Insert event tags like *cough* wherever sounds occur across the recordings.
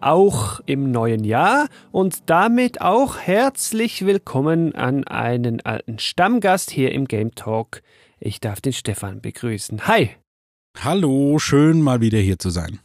auch im neuen Jahr und damit auch herzlich willkommen an einen alten Stammgast hier im Game Talk. Ich darf den Stefan begrüßen. Hi. Hallo, schön mal wieder hier zu sein.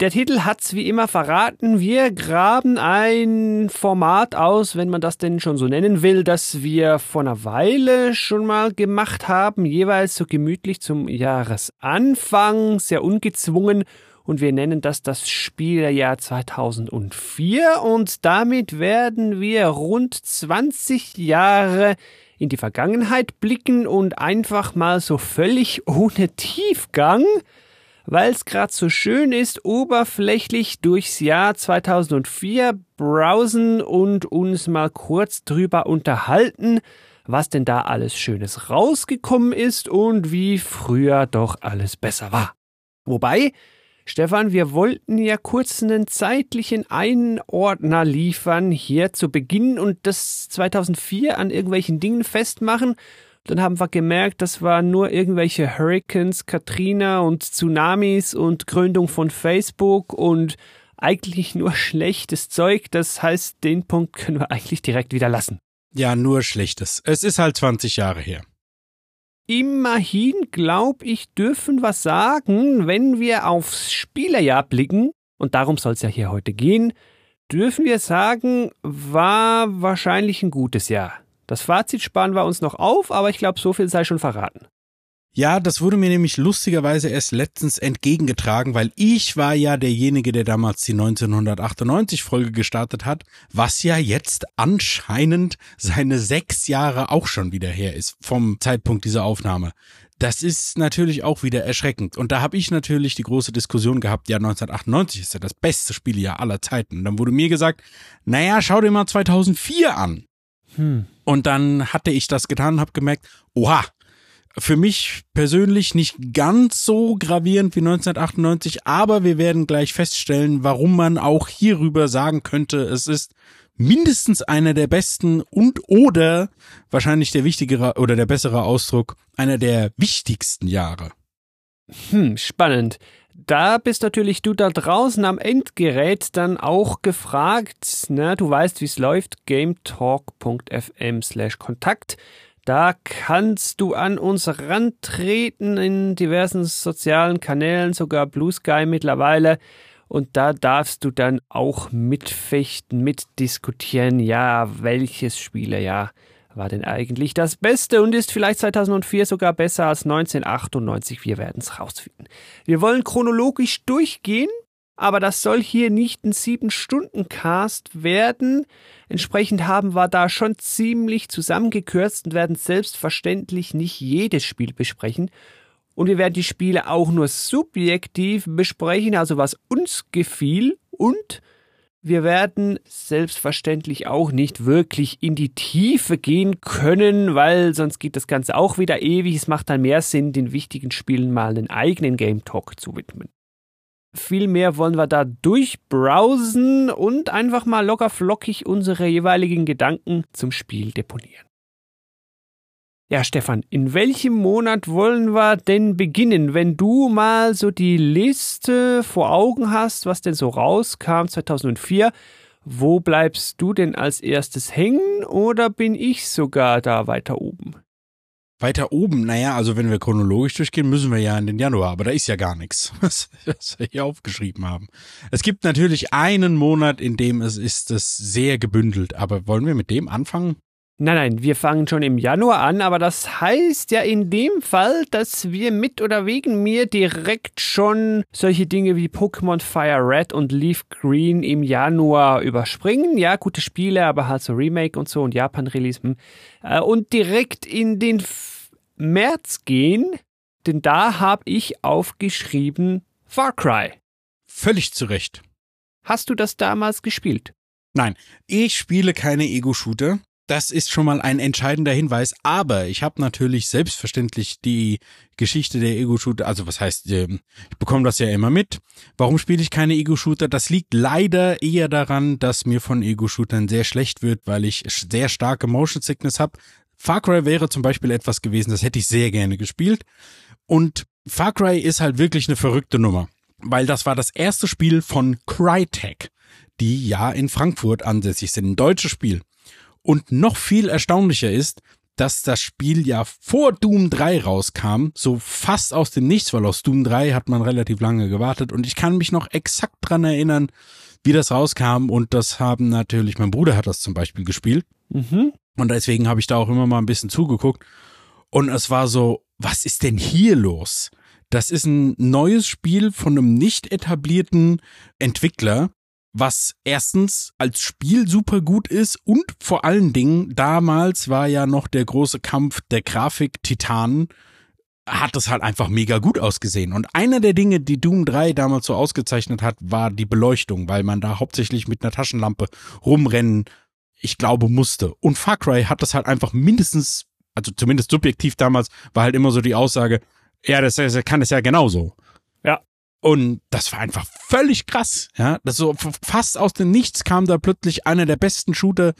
Der Titel hat's wie immer verraten. Wir graben ein Format aus, wenn man das denn schon so nennen will, das wir vor einer Weile schon mal gemacht haben, jeweils so gemütlich zum Jahresanfang, sehr ungezwungen. Und wir nennen das das Spieljahr 2004. Und damit werden wir rund 20 Jahre in die Vergangenheit blicken und einfach mal so völlig ohne Tiefgang weil es gerade so schön ist, oberflächlich durchs Jahr 2004 browsen und uns mal kurz drüber unterhalten, was denn da alles Schönes rausgekommen ist und wie früher doch alles besser war. Wobei, Stefan, wir wollten ja kurz einen zeitlichen Einordner liefern hier zu Beginn und das 2004 an irgendwelchen Dingen festmachen dann haben wir gemerkt, das waren nur irgendwelche Hurricanes, Katrina und Tsunamis und Gründung von Facebook und eigentlich nur schlechtes Zeug. Das heißt, den Punkt können wir eigentlich direkt wieder lassen. Ja, nur schlechtes. Es ist halt 20 Jahre her. Immerhin, glaub ich, dürfen wir sagen, wenn wir aufs Spielerjahr blicken, und darum soll es ja hier heute gehen, dürfen wir sagen, war wahrscheinlich ein gutes Jahr. Das Fazit sparen wir uns noch auf, aber ich glaube, so viel sei schon verraten. Ja, das wurde mir nämlich lustigerweise erst letztens entgegengetragen, weil ich war ja derjenige, der damals die 1998 Folge gestartet hat, was ja jetzt anscheinend seine sechs Jahre auch schon wieder her ist vom Zeitpunkt dieser Aufnahme. Das ist natürlich auch wieder erschreckend. Und da habe ich natürlich die große Diskussion gehabt, ja, 1998 ist ja das beste Spieljahr aller Zeiten. Und dann wurde mir gesagt, naja, schau dir mal 2004 an. Hm. Und dann hatte ich das getan und habe gemerkt, oha, für mich persönlich nicht ganz so gravierend wie 1998, aber wir werden gleich feststellen, warum man auch hierüber sagen könnte, es ist mindestens einer der besten und oder wahrscheinlich der wichtigere oder der bessere Ausdruck, einer der wichtigsten Jahre. Hm, spannend. Da bist natürlich du da draußen am Endgerät dann auch gefragt. Ne? Du weißt, wie es läuft. gametalk.fm slash Kontakt. Da kannst du an uns rantreten in diversen sozialen Kanälen, sogar Blue Sky mittlerweile. Und da darfst du dann auch mitfechten, mitdiskutieren, ja, welches Spielerjahr war denn eigentlich das Beste und ist vielleicht 2004 sogar besser als 1998. Wir werden es rausfinden. Wir wollen chronologisch durchgehen, aber das soll hier nicht ein sieben Stunden Cast werden. Entsprechend haben wir da schon ziemlich zusammengekürzt und werden selbstverständlich nicht jedes Spiel besprechen. Und wir werden die Spiele auch nur subjektiv besprechen, also was uns gefiel und wir werden selbstverständlich auch nicht wirklich in die Tiefe gehen können, weil sonst geht das Ganze auch wieder ewig. Es macht dann mehr Sinn, den wichtigen Spielen mal einen eigenen Game Talk zu widmen. Vielmehr wollen wir da durchbrowsen und einfach mal locker flockig unsere jeweiligen Gedanken zum Spiel deponieren. Ja, Stefan, in welchem Monat wollen wir denn beginnen? Wenn du mal so die Liste vor Augen hast, was denn so rauskam 2004, wo bleibst du denn als erstes hängen oder bin ich sogar da weiter oben? Weiter oben, naja, also wenn wir chronologisch durchgehen, müssen wir ja in den Januar, aber da ist ja gar nichts, *laughs* was, wir hier aufgeschrieben haben. Es gibt natürlich einen Monat, in dem es ist es sehr gebündelt, aber wollen wir mit dem anfangen? Nein, nein, wir fangen schon im Januar an, aber das heißt ja in dem Fall, dass wir mit oder wegen mir direkt schon solche Dinge wie Pokémon Fire Red und Leaf Green im Januar überspringen. Ja, gute Spiele, aber halt so Remake und so und Japan-Release. Hm. Äh, und direkt in den März gehen, denn da habe ich aufgeschrieben Far Cry. Völlig zu Recht. Hast du das damals gespielt? Nein, ich spiele keine Ego-Shooter. Das ist schon mal ein entscheidender Hinweis. Aber ich habe natürlich selbstverständlich die Geschichte der Ego-Shooter, also was heißt, ähm, ich bekomme das ja immer mit. Warum spiele ich keine Ego-Shooter? Das liegt leider eher daran, dass mir von Ego-Shootern sehr schlecht wird, weil ich sehr starke Motion Sickness habe. Far Cry wäre zum Beispiel etwas gewesen, das hätte ich sehr gerne gespielt. Und Far Cry ist halt wirklich eine verrückte Nummer, weil das war das erste Spiel von Crytek, die ja in Frankfurt ansässig sind, ein deutsches Spiel. Und noch viel erstaunlicher ist, dass das Spiel ja vor Doom 3 rauskam, so fast aus dem Nichts, weil aus Doom 3 hat man relativ lange gewartet und ich kann mich noch exakt dran erinnern, wie das rauskam und das haben natürlich, mein Bruder hat das zum Beispiel gespielt Mhm. und deswegen habe ich da auch immer mal ein bisschen zugeguckt und es war so, was ist denn hier los? Das ist ein neues Spiel von einem nicht etablierten Entwickler, was erstens als Spiel super gut ist und vor allen Dingen damals war ja noch der große Kampf der Grafik-Titanen, hat es halt einfach mega gut ausgesehen. Und einer der Dinge, die Doom 3 damals so ausgezeichnet hat, war die Beleuchtung, weil man da hauptsächlich mit einer Taschenlampe rumrennen, ich glaube, musste. Und Far Cry hat das halt einfach mindestens, also zumindest subjektiv damals, war halt immer so die Aussage, ja, das, das kann es ja genauso. Ja. Und das war einfach völlig krass. Ja, das so fast aus dem Nichts kam da plötzlich einer der besten Shooter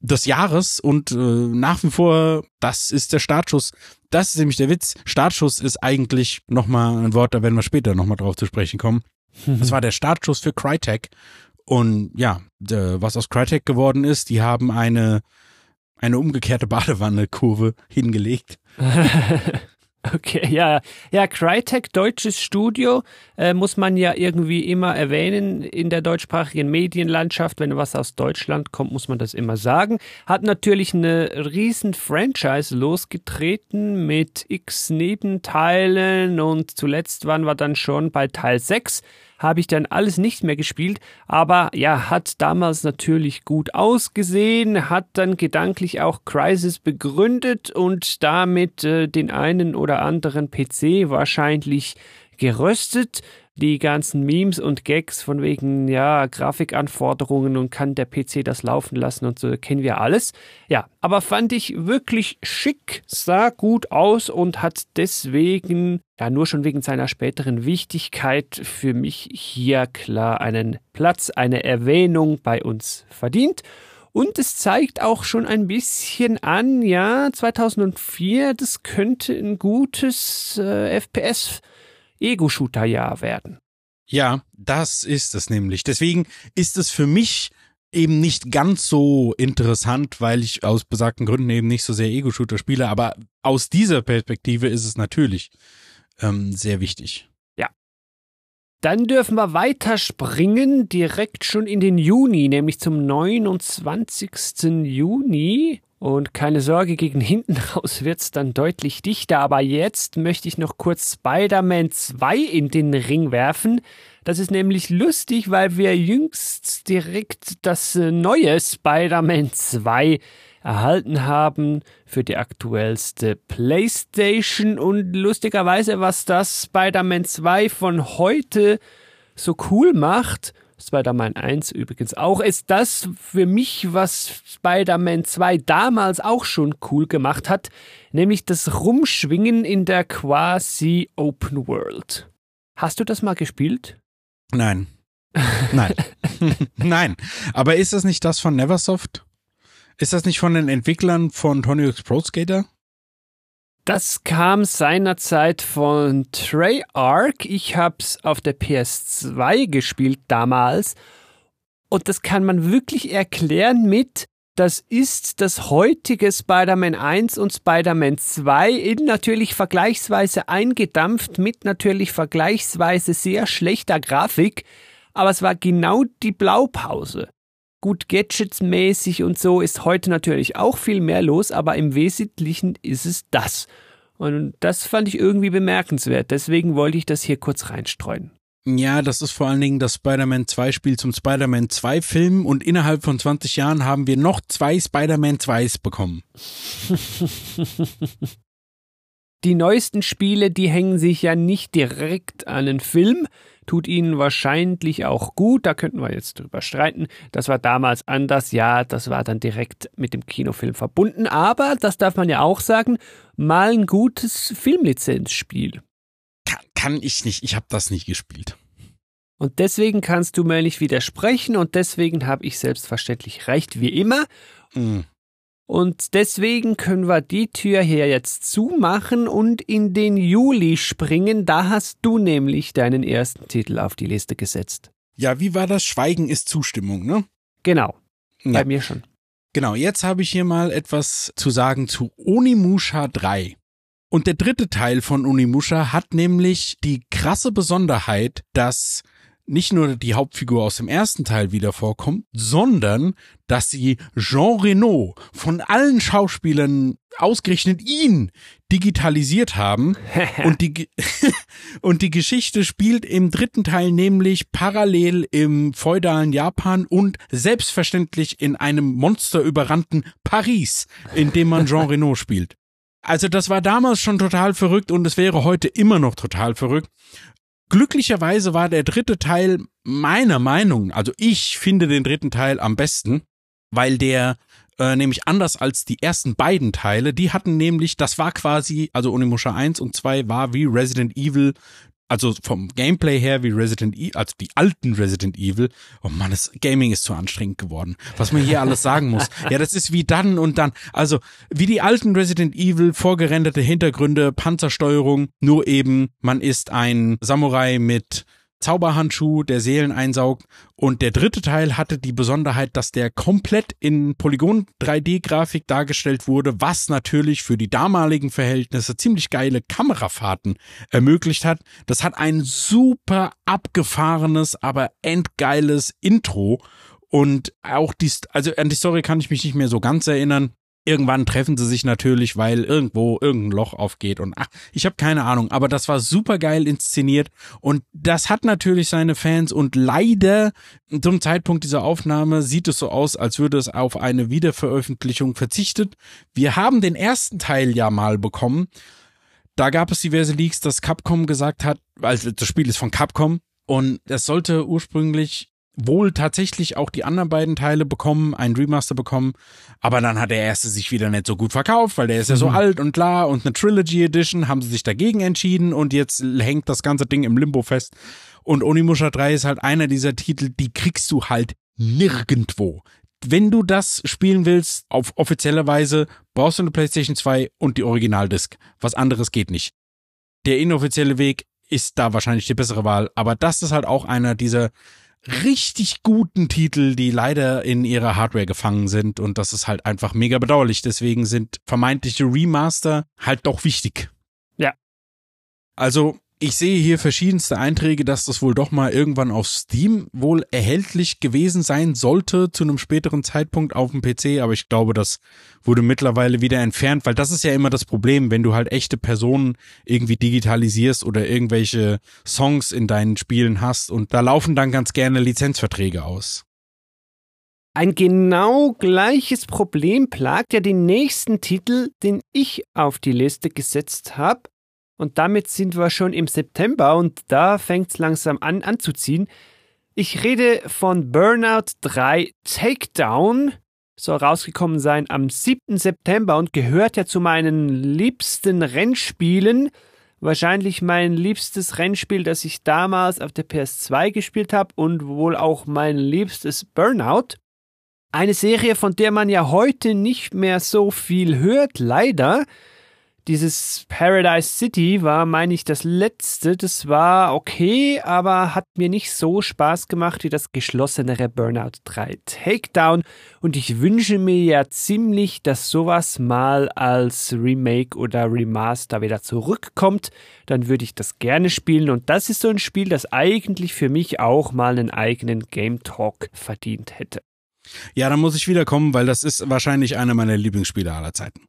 des Jahres und äh, nach wie vor, das ist der Startschuss. Das ist nämlich der Witz. Startschuss ist eigentlich nochmal ein Wort, da werden wir später nochmal drauf zu sprechen kommen. *laughs* Das war der Startschuss für Crytek. Und ja, äh, was aus Crytek geworden ist, die haben eine, eine umgekehrte Badewanne-Kurve hingelegt. *laughs* *laughs* Okay, ja, ja, Crytek, deutsches Studio, äh, muss man ja irgendwie immer erwähnen in der deutschsprachigen Medienlandschaft. Wenn was aus Deutschland kommt, muss man das immer sagen. Hat natürlich eine riesen Franchise losgetreten mit x Nebenteilen und zuletzt waren wir dann schon bei Teil 6 habe ich dann alles nicht mehr gespielt, aber ja, hat damals natürlich gut ausgesehen, hat dann gedanklich auch Crisis begründet und damit äh, den einen oder anderen PC wahrscheinlich geröstet. Die ganzen Memes und Gags von wegen, ja, Grafikanforderungen und kann der PC das laufen lassen und so, kennen wir alles. Ja, aber fand ich wirklich schick, sah gut aus und hat deswegen, ja, nur schon wegen seiner späteren Wichtigkeit für mich hier klar einen Platz, eine Erwähnung bei uns verdient. Und es zeigt auch schon ein bisschen an, ja, 2004, das könnte ein gutes äh, FPS Ego-Shooter-Jahr werden. Ja, das ist es nämlich. Deswegen ist es für mich eben nicht ganz so interessant, weil ich aus besagten Gründen eben nicht so sehr Ego-Shooter spiele, aber aus dieser Perspektive ist es natürlich ähm, sehr wichtig. Dann dürfen wir weiterspringen, direkt schon in den Juni, nämlich zum 29. Juni. Und keine Sorge, gegen hinten *laughs* raus wird's dann deutlich dichter. Aber jetzt möchte ich noch kurz Spider-Man 2 in den Ring werfen. Das ist nämlich lustig, weil wir jüngst direkt das äh, neue Spider-Man 2 erhalten haben für die aktuellste PlayStation und lustigerweise, was das Spider-Man 2 von heute so cool macht, Spider-Man 1 übrigens auch, ist das für mich, was Spider-Man 2 damals auch schon cool gemacht hat, nämlich das Rumschwingen in der quasi Open World. Hast du das mal gespielt? Nein. Nein. *laughs* Nein. Aber ist das nicht das von Neversoft? Ist das nicht von den Entwicklern von Tony Hawk's Pro Skater? Das kam seinerzeit von Treyarch. Ich hab's auf der PS2 gespielt damals. Und das kann man wirklich erklären mit, das ist das heutige Spider-Man 1 und Spider-Man 2 in natürlich vergleichsweise eingedampft mit natürlich vergleichsweise sehr schlechter Grafik. Aber es war genau die Blaupause. Gut, Gadgets-mäßig und so ist heute natürlich auch viel mehr los, aber im Wesentlichen ist es das. Und das fand ich irgendwie bemerkenswert. Deswegen wollte ich das hier kurz reinstreuen. Ja, das ist vor allen Dingen das Spider-Man 2 Spiel zum Spider-Man 2 Film und innerhalb von 20 Jahren haben wir noch zwei Spider-Man 2s bekommen. *laughs* *laughs* Die neuesten Spiele, die hängen sich ja nicht direkt an den Film. Tut ihnen wahrscheinlich auch gut. Da könnten wir jetzt drüber streiten. Das war damals anders. Ja, das war dann direkt mit dem Kinofilm verbunden. Aber, das darf man ja auch sagen, mal ein gutes Filmlizenzspiel. Kann, kann ich nicht. Ich habe das nicht gespielt. Und deswegen kannst du mir nicht widersprechen und deswegen habe ich selbstverständlich recht, wie immer. Mm. Und deswegen können wir die Tür hier jetzt zumachen und in den Juli springen. Da hast du nämlich deinen ersten Titel auf die Liste gesetzt. Ja, wie war das? Schweigen ist Zustimmung, ne? Genau. Ja. Bei mir schon. Genau, jetzt habe ich hier mal etwas zu sagen zu Onimusha 3. Und der dritte Teil von Onimusha hat nämlich die krasse Besonderheit, dass nicht nur die Hauptfigur aus dem ersten Teil wieder vorkommt, sondern dass sie Jean Reno von allen Schauspielern ausgerechnet ihn digitalisiert haben *laughs* und die *laughs* und die Geschichte spielt im dritten Teil nämlich parallel im feudalen Japan und selbstverständlich in einem monsterüberrannten Paris, in dem man Jean *laughs* Reno spielt. Also das war damals schon total verrückt und es wäre heute immer noch total verrückt. Glücklicherweise war der dritte Teil meiner Meinung, also ich finde den dritten Teil am besten, weil der äh, nämlich anders als die ersten beiden Teile, die hatten nämlich, das war quasi, also Onimusha 1 und 2 war wie Resident Evil, also vom Gameplay her wie Resident Evil, also die alten Resident Evil. Oh Mann, das Gaming ist zu anstrengend geworden. Was man hier alles sagen muss. *laughs* Ja, das ist wie dann und dann. Also wie die alten Resident Evil, vorgerenderte Hintergründe, Panzersteuerung, nur eben, man ist ein Samurai mit Zauberhandschuh, der Seelen einsaugt. Und der dritte Teil hatte die Besonderheit, dass der komplett in Polygon 3D-Grafik dargestellt wurde, was natürlich für die damaligen Verhältnisse ziemlich geile Kamerafahrten ermöglicht hat. Das hat ein super abgefahrenes, aber endgeiles Intro. Und auch die, also an die Story kann ich mich nicht mehr so ganz erinnern. Irgendwann treffen sie sich natürlich, weil irgendwo irgendein Loch aufgeht und ach, ich habe keine Ahnung, aber das war super geil inszeniert und das hat natürlich seine Fans und leider zum Zeitpunkt dieser Aufnahme sieht es so aus, als würde es auf eine Wiederveröffentlichung verzichtet. Wir haben den ersten Teil ja mal bekommen. Da gab es diverse Leaks, dass Capcom gesagt hat, also das Spiel ist von Capcom und es sollte ursprünglich wohl tatsächlich auch die anderen beiden Teile bekommen, ein Remaster bekommen, aber dann hat der erste sich wieder nicht so gut verkauft, weil der ist ja so alt und klar und eine Trilogy Edition haben sie sich dagegen entschieden und jetzt hängt das ganze Ding im Limbo fest. Und Onimusha 3 ist halt einer dieser Titel, die kriegst du halt nirgendwo. Wenn du das spielen willst, auf offizielle Weise, brauchst du eine PlayStation 2 und die Originaldisc. Was anderes geht nicht. Der inoffizielle Weg ist da wahrscheinlich die bessere Wahl, aber das ist halt auch einer dieser richtig guten Titel, die leider in ihrer Hardware gefangen sind und das ist halt einfach mega bedauerlich. Deswegen sind vermeintliche Remaster halt doch wichtig. Ja. Also ich sehe hier verschiedenste Einträge, dass das wohl doch mal irgendwann auf Steam wohl erhältlich gewesen sein sollte zu einem späteren Zeitpunkt auf dem PC, aber ich glaube, das wurde mittlerweile wieder entfernt, weil das ist ja immer das Problem, wenn du halt echte Personen irgendwie digitalisierst oder irgendwelche Songs in deinen Spielen hast und da laufen dann ganz gerne Lizenzverträge aus. Ein genau gleiches Problem plagt ja den nächsten Titel, den ich auf die Liste gesetzt habe. Und damit sind wir schon im September und da fängt es langsam an anzuziehen. Ich rede von Burnout 3 Takedown. Soll rausgekommen sein am 7. September und gehört ja zu meinen liebsten Rennspielen. Wahrscheinlich mein liebstes Rennspiel, das ich damals auf der PS2 gespielt habe und wohl auch mein liebstes Burnout. Eine Serie, von der man ja heute nicht mehr so viel hört, leider. Dieses Paradise City war, meine ich, das letzte. Das war okay, aber hat mir nicht so Spaß gemacht wie das geschlossenere Burnout 3 Takedown. Und ich wünsche mir ja ziemlich, dass sowas mal als Remake oder Remaster wieder zurückkommt. Dann würde ich das gerne spielen. Und das ist so ein Spiel, das eigentlich für mich auch mal einen eigenen Game Talk verdient hätte. Ja, da muss ich wiederkommen, weil das ist wahrscheinlich einer meiner Lieblingsspiele aller Zeiten.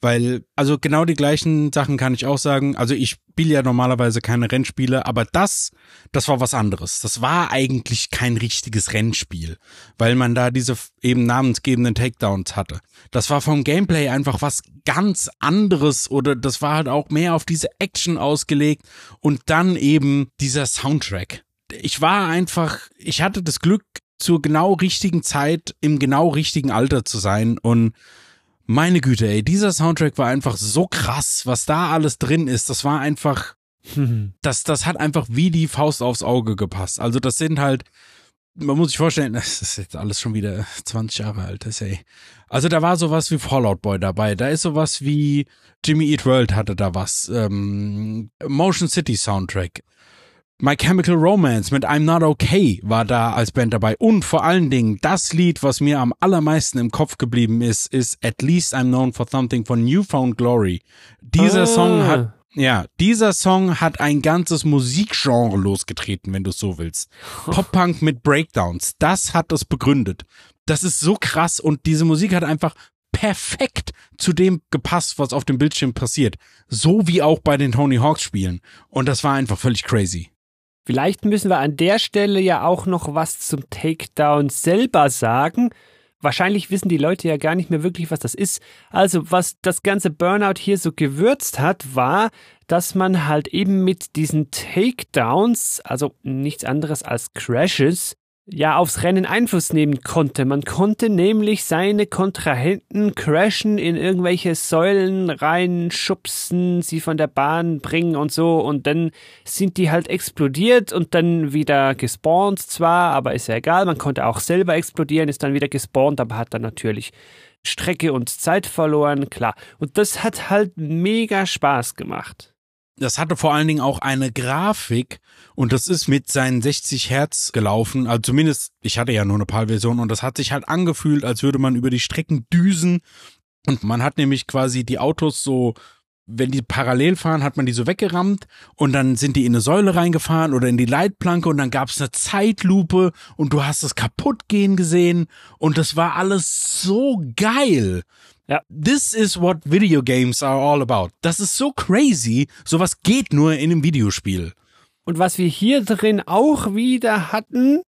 Weil, also genau die gleichen Sachen kann ich auch sagen. Also ich spiele ja normalerweise keine Rennspiele, aber das, das war was anderes. Das war eigentlich kein richtiges Rennspiel, weil man da diese eben namensgebenden Takedowns hatte. Das war vom Gameplay einfach was ganz anderes oder das war halt auch mehr auf diese Action ausgelegt und dann eben dieser Soundtrack ich war einfach, ich hatte das Glück, zur genau richtigen Zeit im genau richtigen Alter zu sein und meine Güte, ey, dieser Soundtrack war einfach so krass, was da alles drin ist. Das war einfach, *laughs* das, das hat einfach wie die Faust aufs Auge gepasst. Also das sind halt, man muss sich vorstellen, *laughs* das ist jetzt alles schon wieder 20 Jahre alt, das ey. Also da war sowas wie Fallout Boy dabei, da ist sowas wie Jimmy Eat World hatte da was, ähm, Motion City Soundtrack. My Chemical Romance mit I'm Not Okay war da als Band dabei. Und vor allen Dingen das Lied, was mir am allermeisten im Kopf geblieben ist, ist At Least I'm Known for Something von Newfound Glory. Dieser Ah. Song hat, ja, dieser Song hat ein ganzes Musikgenre losgetreten, wenn du es so willst. Pop-Punk mit Breakdowns. Das hat es begründet. Das ist so krass und diese Musik hat einfach perfekt zu dem gepasst, was auf dem Bildschirm passiert. So wie auch bei den Tony Hawks Spielen. Und das war einfach völlig crazy. Vielleicht müssen wir an der Stelle ja auch noch was zum Takedown selber sagen. Wahrscheinlich wissen die Leute ja gar nicht mehr wirklich, was das ist. Also, was das ganze Burnout hier so gewürzt hat, war, dass man halt eben mit diesen Takedowns, also nichts anderes als Crashes, ja aufs Rennen Einfluss nehmen konnte. Man konnte nämlich seine Kontrahenten crashen, in irgendwelche Säulen reinschubsen, sie von der Bahn bringen und so und dann sind die halt explodiert und dann wieder gespawnt zwar, aber ist ja egal, man konnte auch selber explodieren, ist dann wieder gespawnt, aber hat dann natürlich Strecke und Zeit verloren, klar. Und das hat halt mega Spaß gemacht. Das hatte vor allen Dingen auch eine Grafik und das ist mit seinen 60 Hertz gelaufen. Also zumindest, ich hatte ja nur eine PAL-Version und das hat sich halt angefühlt, als würde man über die Strecken düsen. Und man hat nämlich quasi die Autos so, wenn die parallel fahren, hat man die so weggerammt und dann sind die in eine Säule reingefahren oder in die Leitplanke und dann gab es eine Zeitlupe und du hast es kaputt gehen gesehen und das war alles so geil. Ja. This is what video games are all about. Das ist so crazy. Sowas geht nur in einem Videospiel. Und was wir hier drin auch wieder hatten,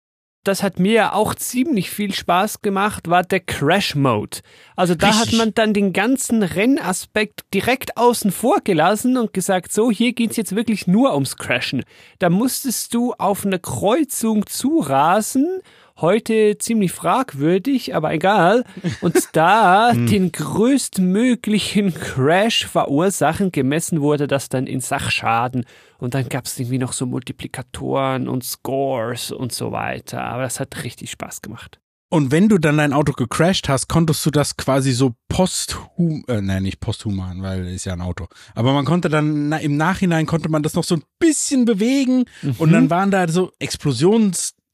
das hat mir auch ziemlich viel Spaß gemacht, war der Crash Mode. Also da Richtig. hat man dann den ganzen Rennaspekt direkt außen vor gelassen und gesagt, so, hier geht's jetzt wirklich nur ums Crashen. Da musstest du auf eine Kreuzung zurasen, heute ziemlich fragwürdig, aber egal, und *laughs* da den größtmöglichen Crash verursachen, gemessen wurde das dann in Sachschaden. Und dann gab es irgendwie noch so Multiplikatoren und Scores und so weiter, aber das hat richtig Spaß gemacht. Und wenn du dann dein Auto gecrashed hast, konntest du das quasi so posthum, äh, nein, nicht posthuman, weil ist ja ein Auto. Aber man konnte dann, na, im Nachhinein konnte man das noch so ein bisschen bewegen. Und dann waren da so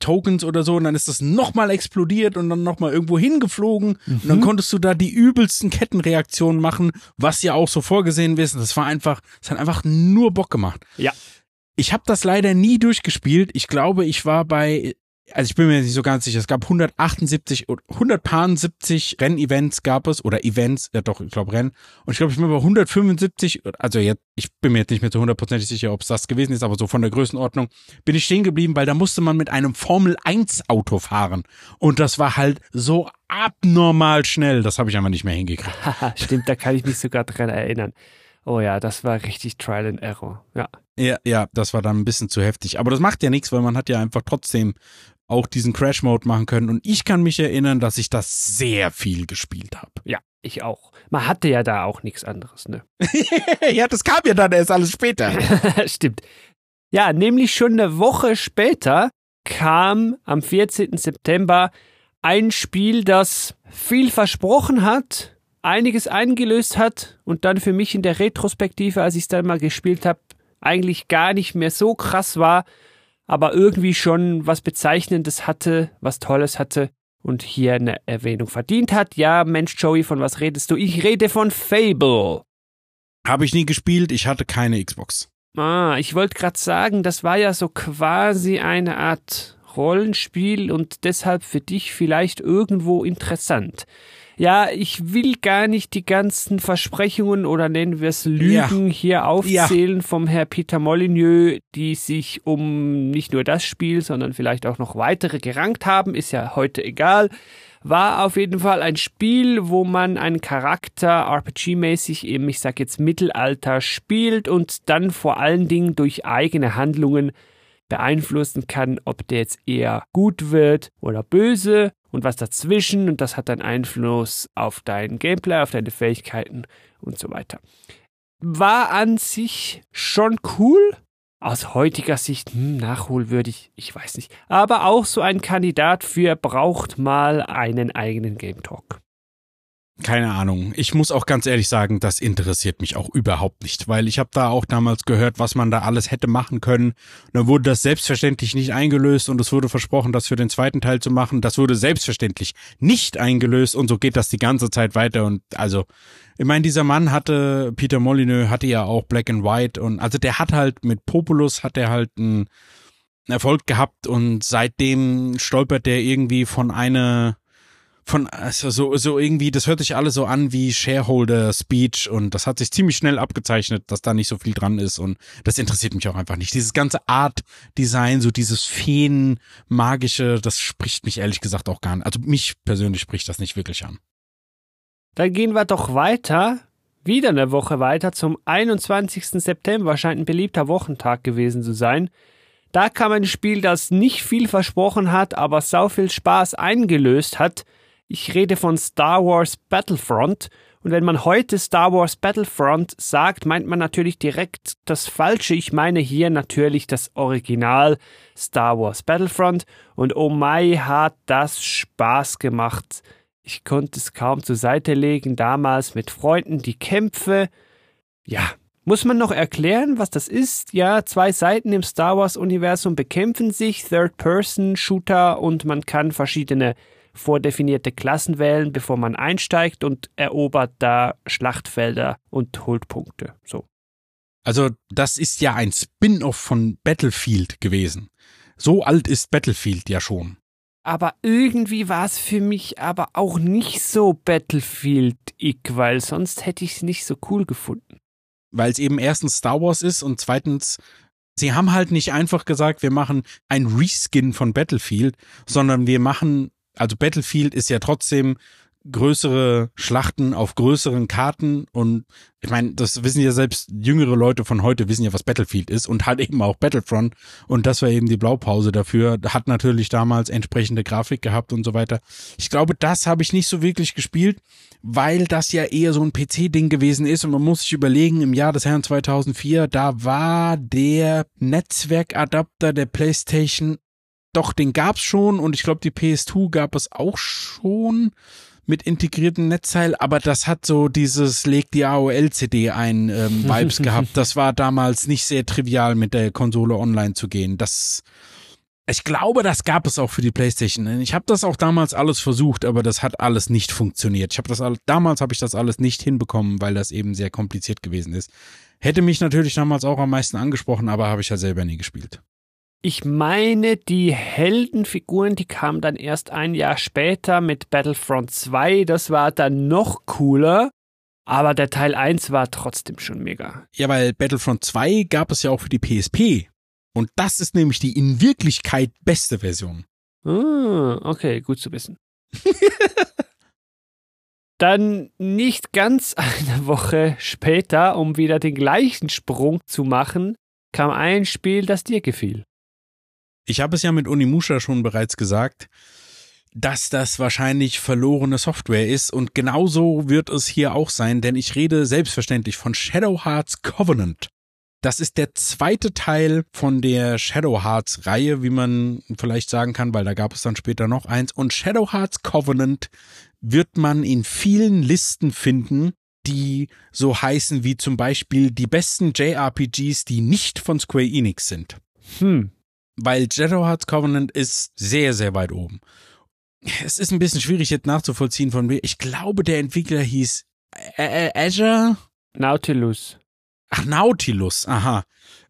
Explosionstokens oder so und dann ist das nochmal explodiert und dann nochmal irgendwo hingeflogen und dann konntest du da die übelsten Kettenreaktionen machen, was ja auch so vorgesehen ist. Das war einfach, es hat einfach nur Bock gemacht. Ja. Ich habe das leider nie durchgespielt. Ich glaube, ich war bei, also ich bin mir nicht so ganz sicher, es gab 178 oder 170 Rennevents gab es oder Events, ja doch, ich glaube Rennen. Und ich glaube, ich bin bei 175, also jetzt, ich bin mir jetzt nicht mehr zu hundertprozentig sicher, ob es das gewesen ist, aber so von der Größenordnung bin ich stehen geblieben, weil da musste man mit einem Formel 1 Auto fahren. Und das war halt so abnormal schnell, das habe ich einfach nicht mehr hingekriegt. *laughs* Stimmt, da kann ich mich sogar dran erinnern. Oh ja, das war richtig Trial and Error. Ja. Ja, ja, das war dann ein bisschen zu heftig. Aber das macht ja nichts, weil man hat ja einfach trotzdem auch diesen Crash-Mode machen können. Und ich kann mich erinnern, dass ich das sehr viel gespielt habe. Ja, ich auch. Man hatte ja da auch nichts anderes, ne? *laughs* ja, das kam ja dann erst alles später. *laughs* Stimmt. Ja, nämlich schon eine Woche später kam am 14. September ein Spiel, das viel versprochen hat, einiges eingelöst hat und dann für mich in der Retrospektive, als ich es dann mal gespielt habe, eigentlich gar nicht mehr so krass war, aber irgendwie schon was Bezeichnendes hatte, was Tolles hatte und hier eine Erwähnung verdient hat. Ja, Mensch, Joey, von was redest du? Ich rede von Fable. habe ich nie gespielt, ich hatte keine Xbox. Ah, ich wollte gerade sagen, das war ja so quasi eine Art Rollenspiel und deshalb für dich vielleicht irgendwo interessant. Ja, ich will gar nicht die ganzen Versprechungen oder nennen wir es Lügen hier aufzählen vom Herr Peter Molyneux, die sich um nicht nur das Spiel, sondern vielleicht auch noch weitere gerankt haben, ist ja heute egal. War auf jeden Fall ein Spiel, wo man einen Charakter RPG-mäßig im, ich sag jetzt, Mittelalter spielt und dann vor allen Dingen durch eigene Handlungen beeinflussen kann, ob der jetzt eher gut wird oder böse und was dazwischen und das hat dann Einfluss auf dein Gameplay, auf deine Fähigkeiten und so weiter. War an sich schon cool. Aus heutiger Sicht hm, nachholwürdig, ich weiß nicht. Aber auch so ein Kandidat für braucht mal einen eigenen Game Talk. Keine Ahnung. Ich muss auch ganz ehrlich sagen, das interessiert mich auch überhaupt nicht, weil ich habe da auch damals gehört, was man da alles hätte machen können. Und dann wurde das selbstverständlich nicht eingelöst und es wurde versprochen, das für den zweiten Teil zu machen. Das wurde selbstverständlich nicht eingelöst und so geht das die ganze Zeit weiter. Und also, ich meine, dieser Mann hatte, Peter Molyneux hatte ja auch Black and White und also der hat halt mit Populus hat er halt einen Erfolg gehabt und seitdem stolpert der irgendwie von einer von, also so, so irgendwie, das hört sich alles so an wie Shareholder Speech und das hat sich ziemlich schnell abgezeichnet, dass da nicht so viel dran ist und das interessiert mich auch einfach nicht. Dieses ganze Art Design, so dieses Feen magische, das spricht mich ehrlich gesagt auch gar nicht. Also mich persönlich spricht das nicht wirklich an. Dann gehen wir doch weiter. Wieder eine Woche weiter zum 21. September scheint ein beliebter Wochentag gewesen zu sein. Da kam ein Spiel, das nicht viel versprochen hat, aber sau viel Spaß eingelöst hat. Ich rede von Star Wars Battlefront. Und wenn man heute Star Wars Battlefront sagt, meint man natürlich direkt das Falsche. Ich meine hier natürlich das Original Star Wars Battlefront. Und oh my, hat das Spaß gemacht. Ich konnte es kaum zur Seite legen, damals mit Freunden die Kämpfe. Ja, muss man noch erklären, was das ist? Ja, zwei Seiten im Star Wars-Universum bekämpfen sich, Third-Person-Shooter und man kann verschiedene vordefinierte Klassen wählen, bevor man einsteigt und erobert da Schlachtfelder und holt Punkte. So. Also, das ist ja ein Spin-off von Battlefield gewesen. So alt ist Battlefield ja schon. Aber irgendwie war es für mich aber auch nicht so Battlefield-ich, weil sonst hätte ich es nicht so cool gefunden. Weil es eben erstens Star Wars ist und zweitens Sie haben halt nicht einfach gesagt, wir machen ein Reskin von Battlefield, sondern wir machen also Battlefield ist ja trotzdem größere Schlachten auf größeren Karten und ich meine, das wissen ja selbst jüngere Leute von heute wissen ja, was Battlefield ist und halt eben auch Battlefront und das war eben die Blaupause dafür. Hat natürlich damals entsprechende Grafik gehabt und so weiter. Ich glaube, das habe ich nicht so wirklich gespielt, weil das ja eher so ein PC-Ding gewesen ist und man muss sich überlegen, im Jahr des Herrn 2004, da war der Netzwerkadapter der PlayStation doch, den gab's schon und ich glaube, die PS2 gab es auch schon mit integriertem Netzteil, aber das hat so dieses leg die AOL-CD ein ähm, *laughs* Vibes gehabt. Das war damals nicht sehr trivial, mit der Konsole online zu gehen. Das, ich glaube, das gab es auch für die PlayStation. Ich habe das auch damals alles versucht, aber das hat alles nicht funktioniert. Ich habe das all, damals habe ich das alles nicht hinbekommen, weil das eben sehr kompliziert gewesen ist. Hätte mich natürlich damals auch am meisten angesprochen, aber habe ich ja selber nie gespielt. Ich meine, die Heldenfiguren, die kamen dann erst ein Jahr später mit Battlefront 2. Das war dann noch cooler. Aber der Teil 1 war trotzdem schon mega. Ja, weil Battlefront 2 gab es ja auch für die PSP. Und das ist nämlich die in Wirklichkeit beste Version. Ah, okay, gut zu wissen. *laughs* Dann nicht ganz *laughs* eine Woche später, um wieder den gleichen Sprung zu machen, kam ein Spiel, das dir gefiel. Ich habe es ja mit Unimusha schon bereits gesagt, dass das wahrscheinlich verlorene Software ist und genauso wird es hier auch sein, denn ich rede selbstverständlich von Shadow Hearts Covenant. Das ist der zweite Teil von der Shadow Hearts Reihe, wie man vielleicht sagen kann, weil da gab es dann später noch eins. Und Shadow Hearts Covenant wird man in vielen Listen finden, die so heißen wie zum Beispiel die besten JRPGs, die nicht von Square Enix sind. Hm, weil Shadow Hearts Covenant ist sehr, sehr weit oben. Es ist ein bisschen schwierig jetzt nachzuvollziehen von mir. Ich glaube, der Entwickler hieß Azure? Nautilus. Ach, Nautilus, aha.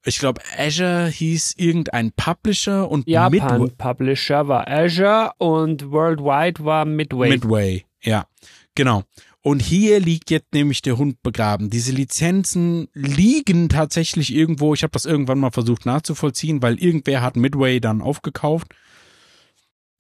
Ich glaube, Azure hieß irgendein Publisher und Japan Midway. Publisher war Azure und Worldwide war Midway. Midway, ja. Genau. Und hier liegt jetzt nämlich der Hund begraben. Diese Lizenzen liegen tatsächlich irgendwo. Ich habe das irgendwann mal versucht nachzuvollziehen, weil irgendwer hat Midway dann aufgekauft.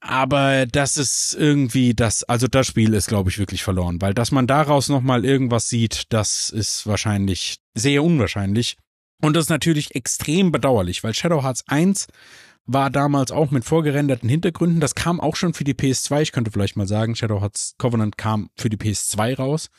Aber das ist irgendwie das, also das Spiel ist, glaube ich, wirklich verloren, weil dass man daraus nochmal irgendwas sieht, das ist wahrscheinlich sehr unwahrscheinlich. Und das ist natürlich extrem bedauerlich, weil Shadow Hearts 1 war damals auch mit vorgerenderten Hintergründen. Das kam auch schon für die PS2. Ich könnte vielleicht mal sagen, Shadow Hearts Covenant kam für die PS2 raus.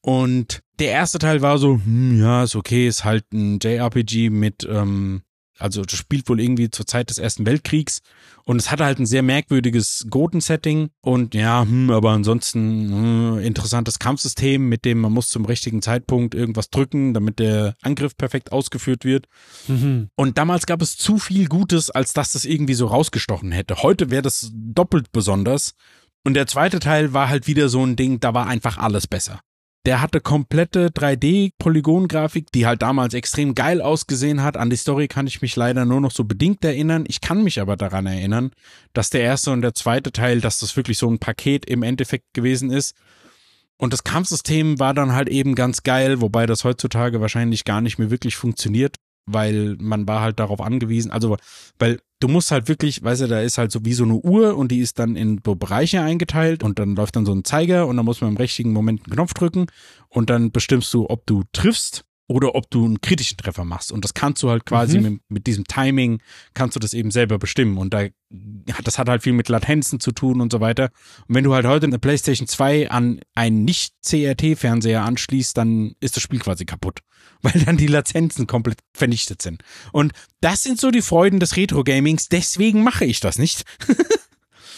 Und der erste Teil war so, hm, ja, ist okay, ist halt ein JRPG mit ähm, also das spielt wohl irgendwie zur Zeit des Ersten Weltkriegs und es hatte halt ein sehr merkwürdiges Goten-Setting und ja, hm, aber ansonsten äh, interessantes Kampfsystem, mit dem man muss zum richtigen Zeitpunkt irgendwas drücken, damit der Angriff perfekt ausgeführt wird. Mhm. Und damals gab es zu viel Gutes, als dass das irgendwie so rausgestochen hätte. Heute wäre das doppelt besonders. Und der zweite Teil war halt wieder so ein Ding, da war einfach alles besser. Der hatte komplette 3D-Polygongrafik, die halt damals extrem geil ausgesehen hat. An die Story kann ich mich leider nur noch so bedingt erinnern. Ich kann mich aber daran erinnern, dass der erste und der zweite Teil, dass das wirklich so ein Paket im Endeffekt gewesen ist. Und das Kampfsystem war dann halt eben ganz geil, wobei das heutzutage wahrscheinlich gar nicht mehr wirklich funktioniert, weil man war halt darauf angewiesen, also weil du musst halt wirklich, weißt du, da ist halt so wie so eine Uhr und die ist dann in so Bereiche eingeteilt und dann läuft dann so ein Zeiger und dann muss man im richtigen Moment einen Knopf drücken und dann bestimmst du, ob du triffst oder ob du einen kritischen Treffer machst. Und das kannst du halt quasi mhm. mit, mit, diesem Timing, kannst du das eben selber bestimmen. Und da, das hat halt viel mit Latenzen zu tun und so weiter. Und wenn du halt heute eine PlayStation 2 an einen Nicht-CRT-Fernseher anschließt, dann ist das Spiel quasi kaputt. Weil dann die Latenzen komplett vernichtet sind. Und das sind so die Freuden des Retro-Gamings. Deswegen mache ich das nicht. *laughs*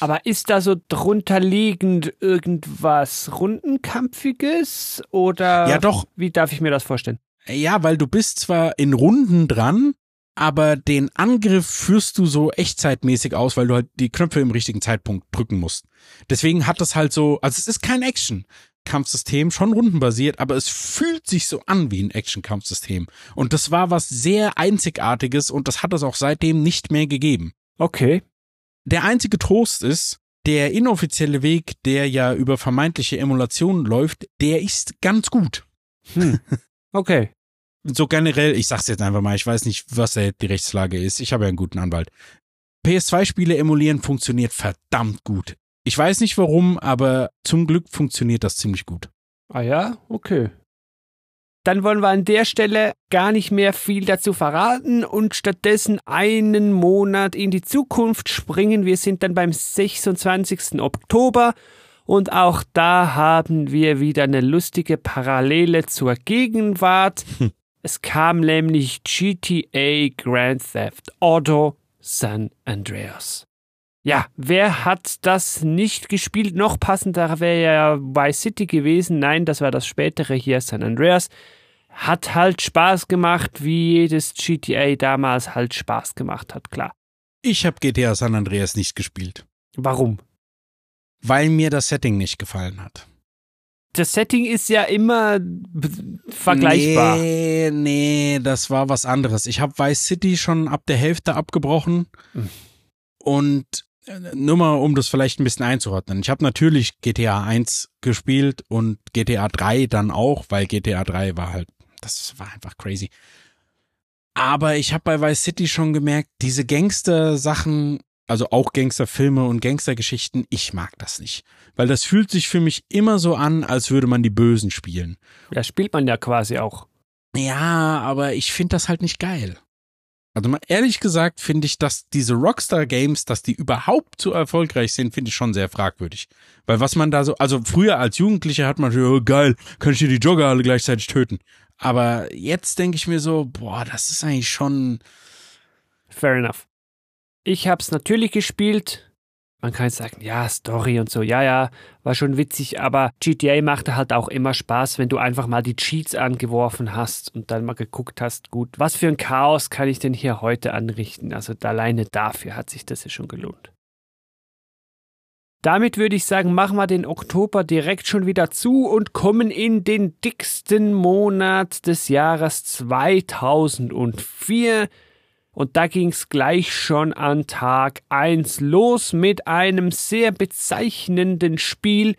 Aber ist da so drunter liegend irgendwas Rundenkampfiges oder ja, doch. wie darf ich mir das vorstellen? Ja, weil du bist zwar in Runden dran, aber den Angriff führst du so echtzeitmäßig aus, weil du halt die Knöpfe im richtigen Zeitpunkt drücken musst. Deswegen hat das halt so, also es ist kein Action-Kampfsystem, schon rundenbasiert, aber es fühlt sich so an wie ein Action-Kampfsystem. Und das war was sehr Einzigartiges und das hat es auch seitdem nicht mehr gegeben. Okay. Der einzige Trost ist, der inoffizielle Weg, der ja über vermeintliche Emulationen läuft, der ist ganz gut. Hm. *laughs* Okay. So generell, ich sag's jetzt einfach mal, ich weiß nicht, was die Rechtslage ist. Ich habe ja einen guten Anwalt. PS2-Spiele emulieren funktioniert verdammt gut. Ich weiß nicht warum, aber zum Glück funktioniert das ziemlich gut. Ah ja, okay. Dann wollen wir an der Stelle gar nicht mehr viel dazu verraten und stattdessen einen Monat in die Zukunft springen. Wir sind dann beim 26. Oktober und auch da haben wir wieder eine lustige Parallele zur Gegenwart. Hm. Es kam nämlich GTA Grand Theft Auto San Andreas. Ja, wer hat das nicht gespielt? Noch passender wäre ja Vice City gewesen. Nein, das war das spätere hier, San Andreas. Hat halt Spaß gemacht, wie jedes GTA damals halt Spaß gemacht hat, klar. Ich habe GTA San Andreas nicht gespielt. Warum? weil mir das Setting nicht gefallen hat. Das Setting ist ja immer vergleichbar. Nee, nee, das war was anderes. Ich habe Vice City schon ab der Hälfte abgebrochen. Mhm. Und nur mal, um das vielleicht ein bisschen einzuordnen. Ich habe natürlich GTA 1 gespielt und GTA 3 dann auch, weil GTA 3 war halt, das war einfach crazy. Aber ich habe bei Vice City schon gemerkt, diese Gangster-Sachen also auch Gangsterfilme und Gangstergeschichten, ich mag das nicht. Weil das fühlt sich für mich immer so an, als würde man die Bösen spielen. Ja, spielt man ja quasi auch. Ja, aber ich finde das halt nicht geil. Also mal ehrlich gesagt finde ich, dass diese Rockstar Games, dass die überhaupt so erfolgreich sind, finde ich schon sehr fragwürdig. Weil was man da so, also früher als Jugendlicher hat man schon, oh geil, kann ich hier die Jogger alle gleichzeitig töten. Aber jetzt denke ich mir so, boah, das ist eigentlich schon. Fair enough. Ich habe es natürlich gespielt. Man kann sagen, ja, Story und so, ja, ja, war schon witzig, aber GTA machte halt auch immer Spaß, wenn du einfach mal die Cheats angeworfen hast und dann mal geguckt hast, gut, was für ein Chaos kann ich denn hier heute anrichten? Also alleine dafür hat sich das ja schon gelohnt. Damit würde ich sagen, machen wir den Oktober direkt schon wieder zu und kommen in den dicksten Monat des Jahres 2004. Und da ging's gleich schon an Tag 1 los mit einem sehr bezeichnenden Spiel,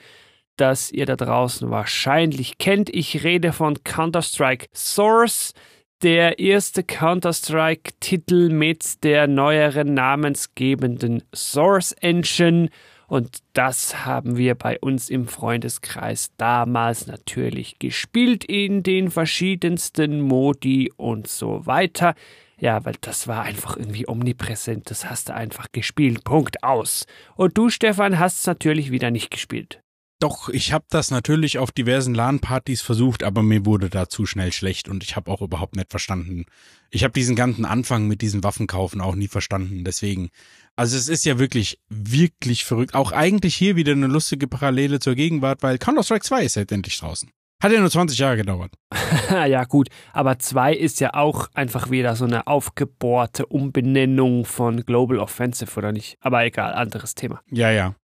das ihr da draußen wahrscheinlich kennt. Ich rede von Counter-Strike Source, der erste Counter-Strike-Titel mit der neueren namensgebenden Source Engine. Und das haben wir bei uns im Freundeskreis damals natürlich gespielt in den verschiedensten Modi und so weiter. Ja, weil das war einfach irgendwie omnipräsent. Das hast du einfach gespielt. Punkt aus. Und du, Stefan, hast es natürlich wieder nicht gespielt. Doch, ich habe das natürlich auf diversen LAN-Partys versucht, aber mir wurde da zu schnell schlecht und ich habe auch überhaupt nicht verstanden. Ich habe diesen ganzen Anfang mit diesen Waffenkaufen auch nie verstanden. Deswegen, also es ist ja wirklich, wirklich verrückt. Auch eigentlich hier wieder eine lustige Parallele zur Gegenwart, weil Counter-Strike 2 ist jetzt endlich draußen. Hat ja nur 20 Jahre gedauert. *laughs* ja, gut, aber 2 ist ja auch einfach wieder so eine aufgebohrte Umbenennung von Global Offensive, oder nicht? Aber egal, anderes Thema. Ja, ja.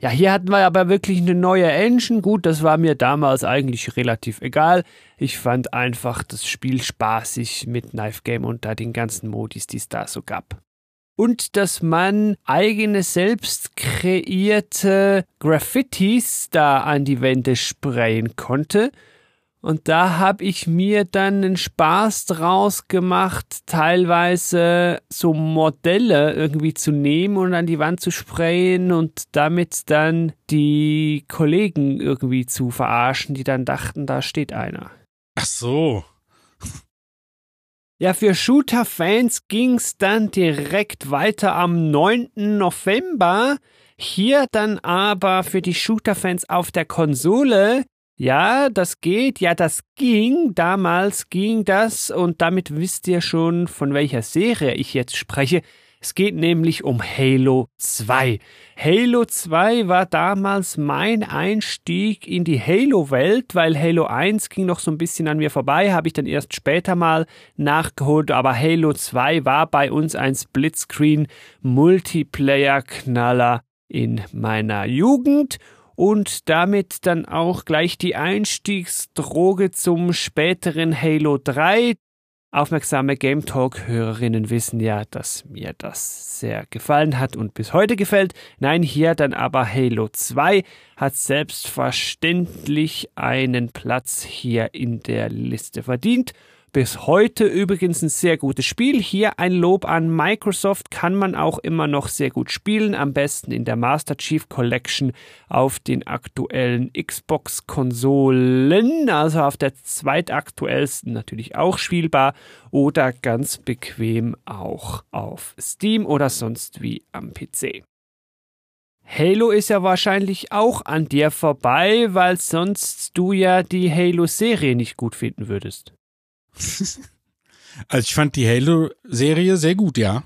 Ja, hier hatten wir aber wirklich eine neue Engine. Gut, das war mir damals eigentlich relativ egal. Ich fand einfach das Spiel spaßig mit Knife Game und da den ganzen Modis, die es da so gab. Und dass man eigene selbst kreierte Graffitis da an die Wände sprayen konnte und da habe ich mir dann einen Spaß draus gemacht, teilweise so Modelle irgendwie zu nehmen und an die Wand zu sprayen und damit dann die Kollegen irgendwie zu verarschen, die dann dachten, da steht einer. Ach so. Ja, für Shooter-Fans ging's dann direkt weiter am 9. November. Hier dann aber für die Shooter-Fans auf der Konsole ja, das geht, ja, das ging, damals ging das und damit wisst ihr schon, von welcher Serie ich jetzt spreche. Es geht nämlich um Halo 2. Halo 2 war damals mein Einstieg in die Halo-Welt, weil Halo 1 ging noch so ein bisschen an mir vorbei, habe ich dann erst später mal nachgeholt, aber Halo 2 war bei uns ein Splitscreen-Multiplayer-Knaller in meiner Jugend und damit dann auch gleich die Einstiegsdroge zum späteren Halo 3. Aufmerksame Game Talk Hörerinnen wissen ja, dass mir das sehr gefallen hat und bis heute gefällt. Nein, hier dann aber Halo 2 hat selbstverständlich einen Platz hier in der Liste verdient bis heute übrigens ein sehr gutes Spiel. Hier ein Lob an Microsoft, kann man auch immer noch sehr gut spielen, am besten in der Master Chief Collection auf den aktuellen Xbox-Konsolen, also auf der zweitaktuellsten natürlich auch spielbar oder ganz bequem auch auf Steam oder sonst wie am PC. Halo ist ja wahrscheinlich auch an dir vorbei, weil sonst du ja die Halo-Serie nicht gut finden würdest. *laughs* also ich fand die Halo-Serie sehr gut, ja.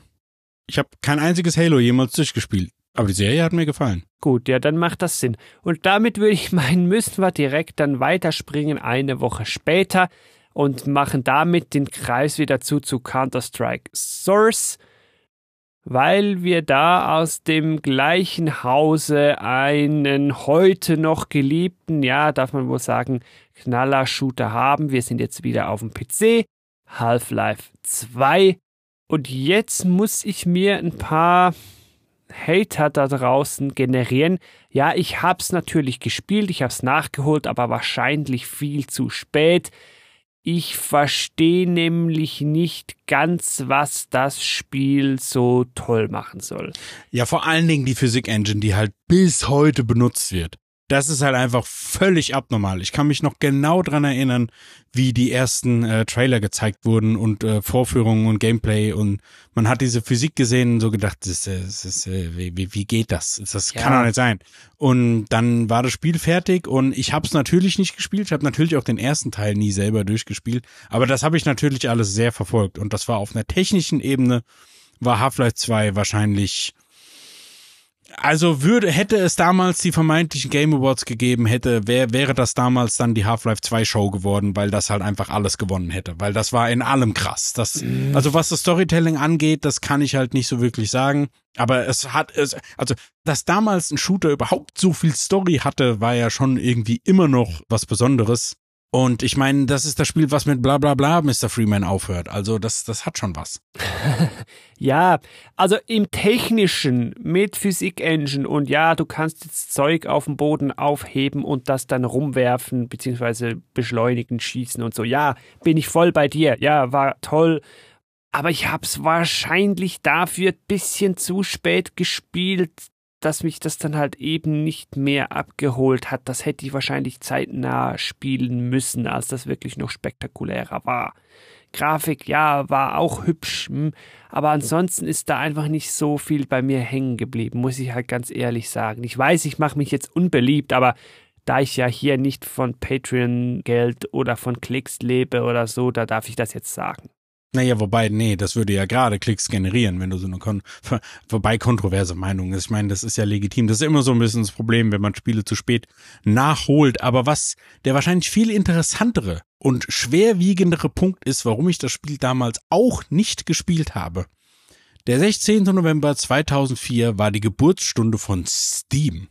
Ich habe kein einziges Halo jemals durchgespielt. Aber die Serie hat mir gefallen. Gut, ja, dann macht das Sinn. Und damit würde ich meinen, müssen wir direkt dann weiterspringen eine Woche später und machen damit den Kreis wieder zu zu Counter-Strike Source, weil wir da aus dem gleichen Hause einen heute noch geliebten, ja, darf man wohl sagen, Knaller-Shooter haben. Wir sind jetzt wieder auf dem PC. Half-Life 2. Und jetzt muss ich mir ein paar Hater da draußen generieren. Ja, ich hab's natürlich gespielt, ich hab's nachgeholt, aber wahrscheinlich viel zu spät. Ich verstehe nämlich nicht ganz, was das Spiel so toll machen soll. Ja, vor allen Dingen die Physik-Engine, die halt bis heute benutzt wird das ist halt einfach völlig abnormal. Ich kann mich noch genau dran erinnern, wie die ersten äh, Trailer gezeigt wurden und äh, Vorführungen und Gameplay und man hat diese Physik gesehen und so gedacht, das, das, das, äh, wie, wie geht das? Das ja. kann doch nicht sein. Und dann war das Spiel fertig und ich habe es natürlich nicht gespielt. Ich habe natürlich auch den ersten Teil nie selber durchgespielt, aber das habe ich natürlich alles sehr verfolgt und das war auf einer technischen Ebene war Half-Life 2 wahrscheinlich also würde, hätte es damals die vermeintlichen Game Awards gegeben hätte, wär, wäre das damals dann die Half-Life 2 Show geworden, weil das halt einfach alles gewonnen hätte. Weil das war in allem krass. Das, mhm. also was das Storytelling angeht, das kann ich halt nicht so wirklich sagen. Aber es hat, es, also, dass damals ein Shooter überhaupt so viel Story hatte, war ja schon irgendwie immer noch was Besonderes. Und ich meine, das ist das Spiel, was mit bla bla bla Mr. Freeman aufhört. Also das, das hat schon was. *laughs* ja, also im Technischen mit Physik Engine und ja, du kannst jetzt Zeug auf dem Boden aufheben und das dann rumwerfen, beziehungsweise beschleunigen, schießen und so. Ja, bin ich voll bei dir. Ja, war toll. Aber ich hab's wahrscheinlich dafür ein bisschen zu spät gespielt dass mich das dann halt eben nicht mehr abgeholt hat. Das hätte ich wahrscheinlich zeitnah spielen müssen, als das wirklich noch spektakulärer war. Grafik, ja, war auch hübsch, hm, aber ansonsten ist da einfach nicht so viel bei mir hängen geblieben, muss ich halt ganz ehrlich sagen. Ich weiß, ich mache mich jetzt unbeliebt, aber da ich ja hier nicht von Patreon-Geld oder von Klicks lebe oder so, da darf ich das jetzt sagen. Naja, wobei, nee, das würde ja gerade Klicks generieren, wenn du so eine kon *laughs* wobei kontroverse Meinung ist. Ich meine, das ist ja legitim. Das ist immer so ein bisschen das Problem, wenn man Spiele zu spät nachholt. Aber was der wahrscheinlich viel interessantere und schwerwiegendere Punkt ist, warum ich das Spiel damals auch nicht gespielt habe. Der 16. November 2004 war die Geburtsstunde von Steam.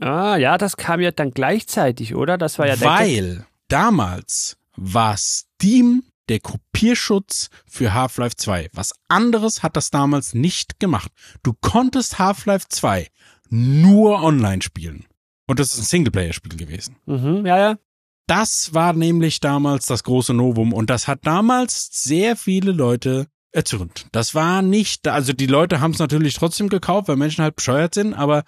Ah, ja, das kam ja dann gleichzeitig, oder? Das war ja der Weil damals war Steam der Kopierschutz für Half-Life 2. Was anderes hat das damals nicht gemacht. Du konntest Half-Life 2 nur online spielen. Und das ist ein Singleplayer-Spiel gewesen. Mhm, ja, ja. Das war nämlich damals das große Novum und das hat damals sehr viele Leute erzürnt. Das war nicht, also die Leute haben es natürlich trotzdem gekauft, weil Menschen halt bescheuert sind, aber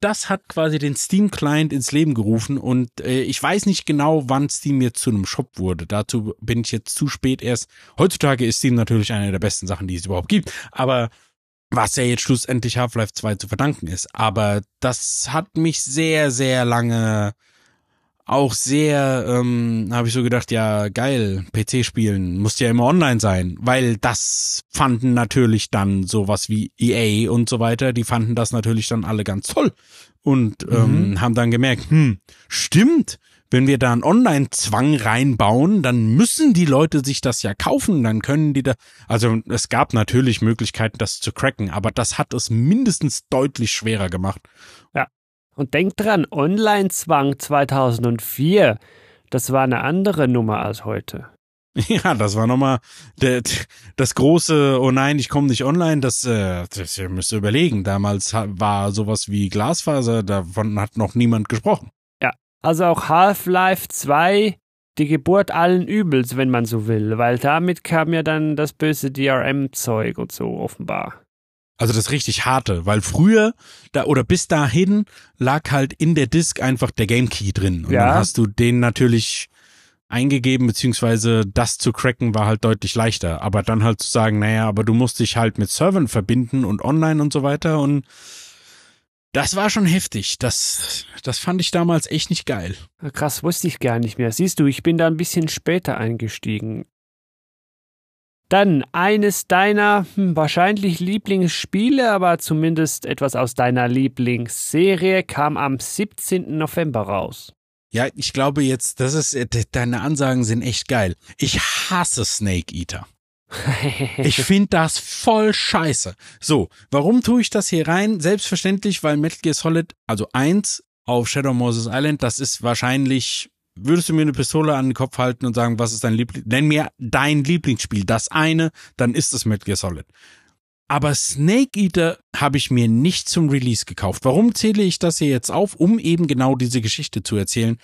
das hat quasi den Steam-Client ins Leben gerufen und äh, ich weiß nicht genau, wann Steam jetzt zu einem Shop wurde. Dazu bin ich jetzt zu spät erst. Heutzutage ist Steam natürlich eine der besten Sachen, die es überhaupt gibt, aber was ja jetzt schlussendlich Half-Life 2 zu verdanken ist. Aber das hat mich sehr, sehr lange auch sehr, ähm, habe ich so gedacht, ja, geil, PC spielen, muss ja immer online sein, weil das fanden natürlich dann sowas wie EA und so weiter, die fanden das natürlich dann alle ganz toll und ähm, mhm. haben dann gemerkt, hm, stimmt, wenn wir da einen Online-Zwang reinbauen, dann müssen die Leute sich das ja kaufen, dann können die da, also es gab natürlich Möglichkeiten, das zu cracken, aber das hat es mindestens deutlich schwerer gemacht. Ja. Und denkt dran, Online-Zwang 2004, das war eine andere Nummer als heute. *laughs* Ja, das war nochmal das große, oh nein, ich komme nicht online, das, äh, das ihr müsst ihr überlegen. Damals war sowas wie Glasfaser, davon hat noch niemand gesprochen. Ja, also auch Half-Life 2, die Geburt allen Übels, wenn man so will, weil damit kam ja dann das böse DRM-Zeug und so offenbar. Also das richtig harte, weil früher da oder bis dahin lag halt in der Disk einfach der Game Key drin und ja. dann hast du den natürlich eingegeben beziehungsweise das zu cracken war halt deutlich leichter, aber dann halt zu sagen, naja, aber du musst dich halt mit Servern verbinden und online und so weiter und das war schon heftig. Das, das fand ich damals echt nicht geil. Krass, wusste ich gar nicht mehr. Siehst du, ich bin da ein bisschen später eingestiegen. Dann eines deiner hm, wahrscheinlich Lieblingsspiele, aber zumindest etwas aus deiner Lieblingsserie kam am 17. November raus. Ja, ich glaube jetzt, das ist, äh, deine Ansagen sind echt geil. Ich hasse Snake Eater. *laughs* ich finde das voll scheiße. So, warum tue ich das hier rein? Selbstverständlich, weil Metal Gear Solid, also eins auf Shadow Moses Island, das ist wahrscheinlich würdest du mir eine Pistole an den Kopf halten und sagen, was ist dein Lieblings, nenn mir dein Lieblingsspiel, das eine, dann ist es Metal Gear Solid. Aber Snake Eater habe ich mir nicht zum Release gekauft. Warum zähle ich das hier jetzt auf? Um eben genau diese Geschichte zu erzählen.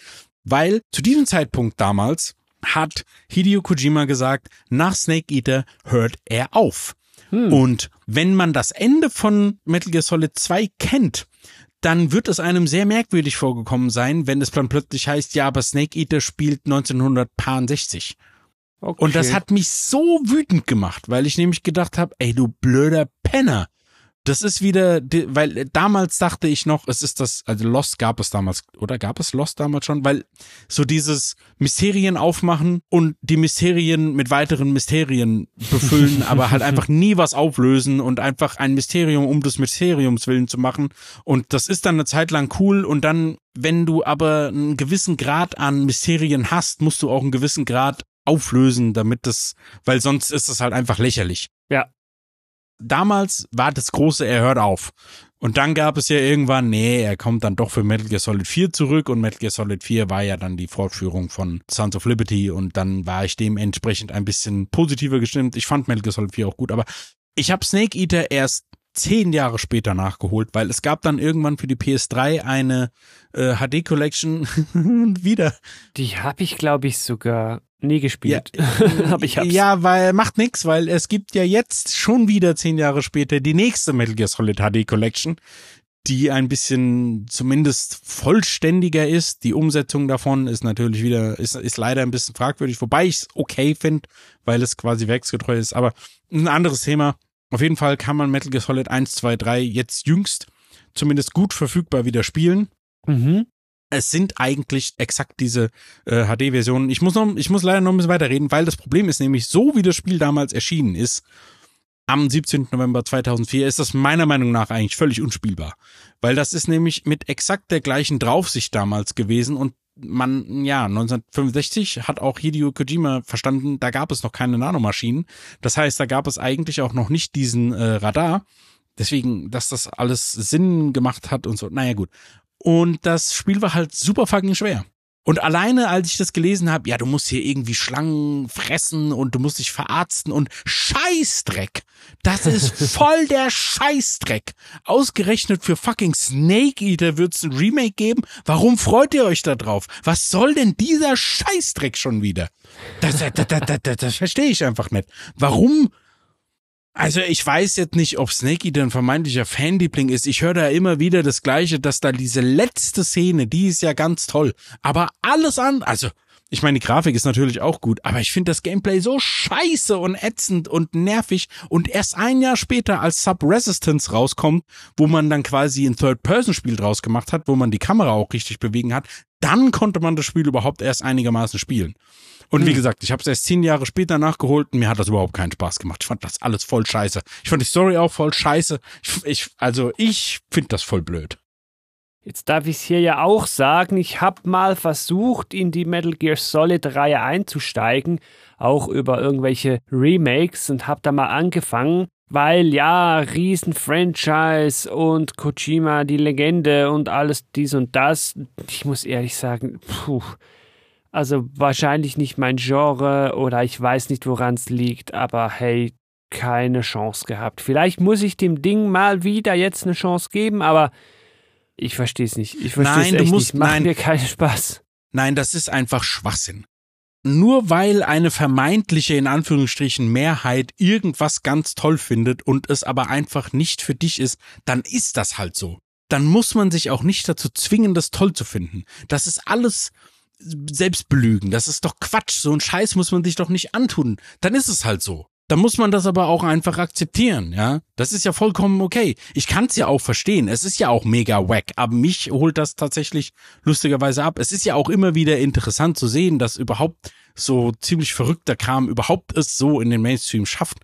Weil zu diesem Zeitpunkt damals hat Hideo Kojima gesagt, nach Snake Eater hört er auf. Hm. Und wenn man das Ende von Metal Gear Solid 2 kennt, dann wird es einem sehr merkwürdig vorgekommen sein, wenn es dann plötzlich heißt, ja, aber Snake Eater spielt 1960. Okay. Und das hat mich so wütend gemacht, weil ich nämlich gedacht habe, ey, du blöder Penner. Das ist wieder, weil damals dachte ich noch, es ist das, also Lost gab es damals, oder gab es Lost damals schon? Weil so dieses Mysterien aufmachen und die Mysterien mit weiteren Mysterien befüllen, *laughs* aber halt einfach nie was auflösen und einfach ein Mysterium um des Mysteriums willen zu machen. Und das ist dann eine Zeit lang cool und dann, wenn du aber einen gewissen Grad an Mysterien hast, musst du auch einen gewissen Grad auflösen, damit das, weil sonst ist das halt einfach lächerlich. Ja, damals war das große, er hört auf. Und dann gab es ja irgendwann, nee, er kommt dann doch für Metal Gear Solid 4 zurück und Metal Gear Solid 4 war ja dann die Fortführung von Sons of Liberty und dann war ich dementsprechend ein bisschen positiver gestimmt. Ich fand Metal Gear Solid 4 auch gut, aber ich habe Snake Eater erst zehn Jahre später nachgeholt, weil es gab dann irgendwann für die PS3 eine äh, HD Collection *laughs* wieder. Die habe ich, glaube ich, sogar nie gespielt. Ja, *laughs* Aber ich hab's. Ja, weil macht nix, weil es gibt ja jetzt schon wieder zehn Jahre später die nächste Metal Gear Solid HD Collection, die ein bisschen zumindest vollständiger ist. Die Umsetzung davon ist natürlich wieder, ist, ist leider ein bisschen fragwürdig, wobei ich es okay finde, weil es quasi werksgetreu ist. Aber ein anderes Thema. Auf jeden Fall kann man Metal Gear Solid 1, 2, 3 jetzt jüngst zumindest gut verfügbar wieder spielen. Mhm. Es sind eigentlich exakt diese äh, HD-Versionen. Ich muss noch, ich muss leider noch ein bisschen weiterreden, weil das Problem ist nämlich, so wie das Spiel damals erschienen ist, am 17. November 2004 ist das meiner Meinung nach eigentlich völlig unspielbar. Weil das ist nämlich mit exakt der gleichen Draufsicht damals gewesen und man, ja, 1965 hat auch Hideo Kojima verstanden, da gab es noch keine Nanomaschinen. Das heißt, da gab es eigentlich auch noch nicht diesen äh, Radar. Deswegen, dass das alles Sinn gemacht hat und so. Naja, gut. Und das Spiel war halt super fucking schwer. Und alleine, als ich das gelesen habe, ja, du musst hier irgendwie Schlangen fressen und du musst dich verarzten und Scheißdreck. Das ist *laughs* voll der Scheißdreck. Ausgerechnet für fucking Snake Eater wird's ein Remake geben. Warum freut ihr euch da drauf? Was soll denn dieser Scheißdreck schon wieder? Das, das, das, das, das, das verstehe ich einfach nicht. Warum also ich weiß jetzt nicht, ob Snake Eater ein vermeintlicher Fanliebling ist. Ich höre da immer wieder das Gleiche, dass da diese letzte Szene, die ist ja ganz toll. Aber alles an, also ich meine, die Grafik ist natürlich auch gut, aber ich finde das Gameplay so scheiße und ätzend und nervig. Und erst ein Jahr später, als Sub-Resistance rauskommt, wo man dann quasi ein Third-Person-Spiel draus gemacht hat, wo man die Kamera auch richtig bewegen hat, dann konnte man das Spiel überhaupt erst einigermaßen spielen. Und wie Hm. gesagt, ich habe es erst zehn Jahre später nachgeholt und mir hat das überhaupt keinen Spaß gemacht. Ich fand das alles voll scheiße. Ich fand die Story auch voll scheiße. Ich, ich also ich finde das voll blöd. Jetzt darf ich es hier ja auch sagen, ich habe mal versucht, in die Metal Gear Solid Reihe einzusteigen, auch über irgendwelche Remakes und habe da mal angefangen, weil ja, Riesen-Franchise und Kojima, die Legende und alles dies und das. Ich muss ehrlich sagen, puh, also wahrscheinlich nicht mein Genre oder ich weiß nicht, woran es liegt, aber hey, keine Chance gehabt. Vielleicht muss ich dem Ding mal wieder jetzt eine Chance geben, aber ich verstehe es nicht. Ich verstehe es Nein, du echt musst- nicht. Macht nein. mir keinen Spaß. Nein, das ist einfach Schwachsinn. Nur weil eine vermeintliche, in Anführungsstrichen, Mehrheit irgendwas ganz toll findet und es aber einfach nicht für dich ist, dann ist das halt so. Dann muss man sich auch nicht dazu zwingen, das toll zu finden. Das ist alles Selbstbelügen. Das ist doch Quatsch. So ein Scheiß muss man sich doch nicht antun. Dann ist es halt so. Dann muss man das aber auch einfach akzeptieren, ja. Das ist ja vollkommen okay. Ich kann es ja auch verstehen. Es ist ja auch mega wack, aber mich holt das tatsächlich lustigerweise ab. Es ist ja auch immer wieder interessant zu sehen, dass überhaupt so ziemlich verrückter Kram überhaupt es so in den Mainstream schafft.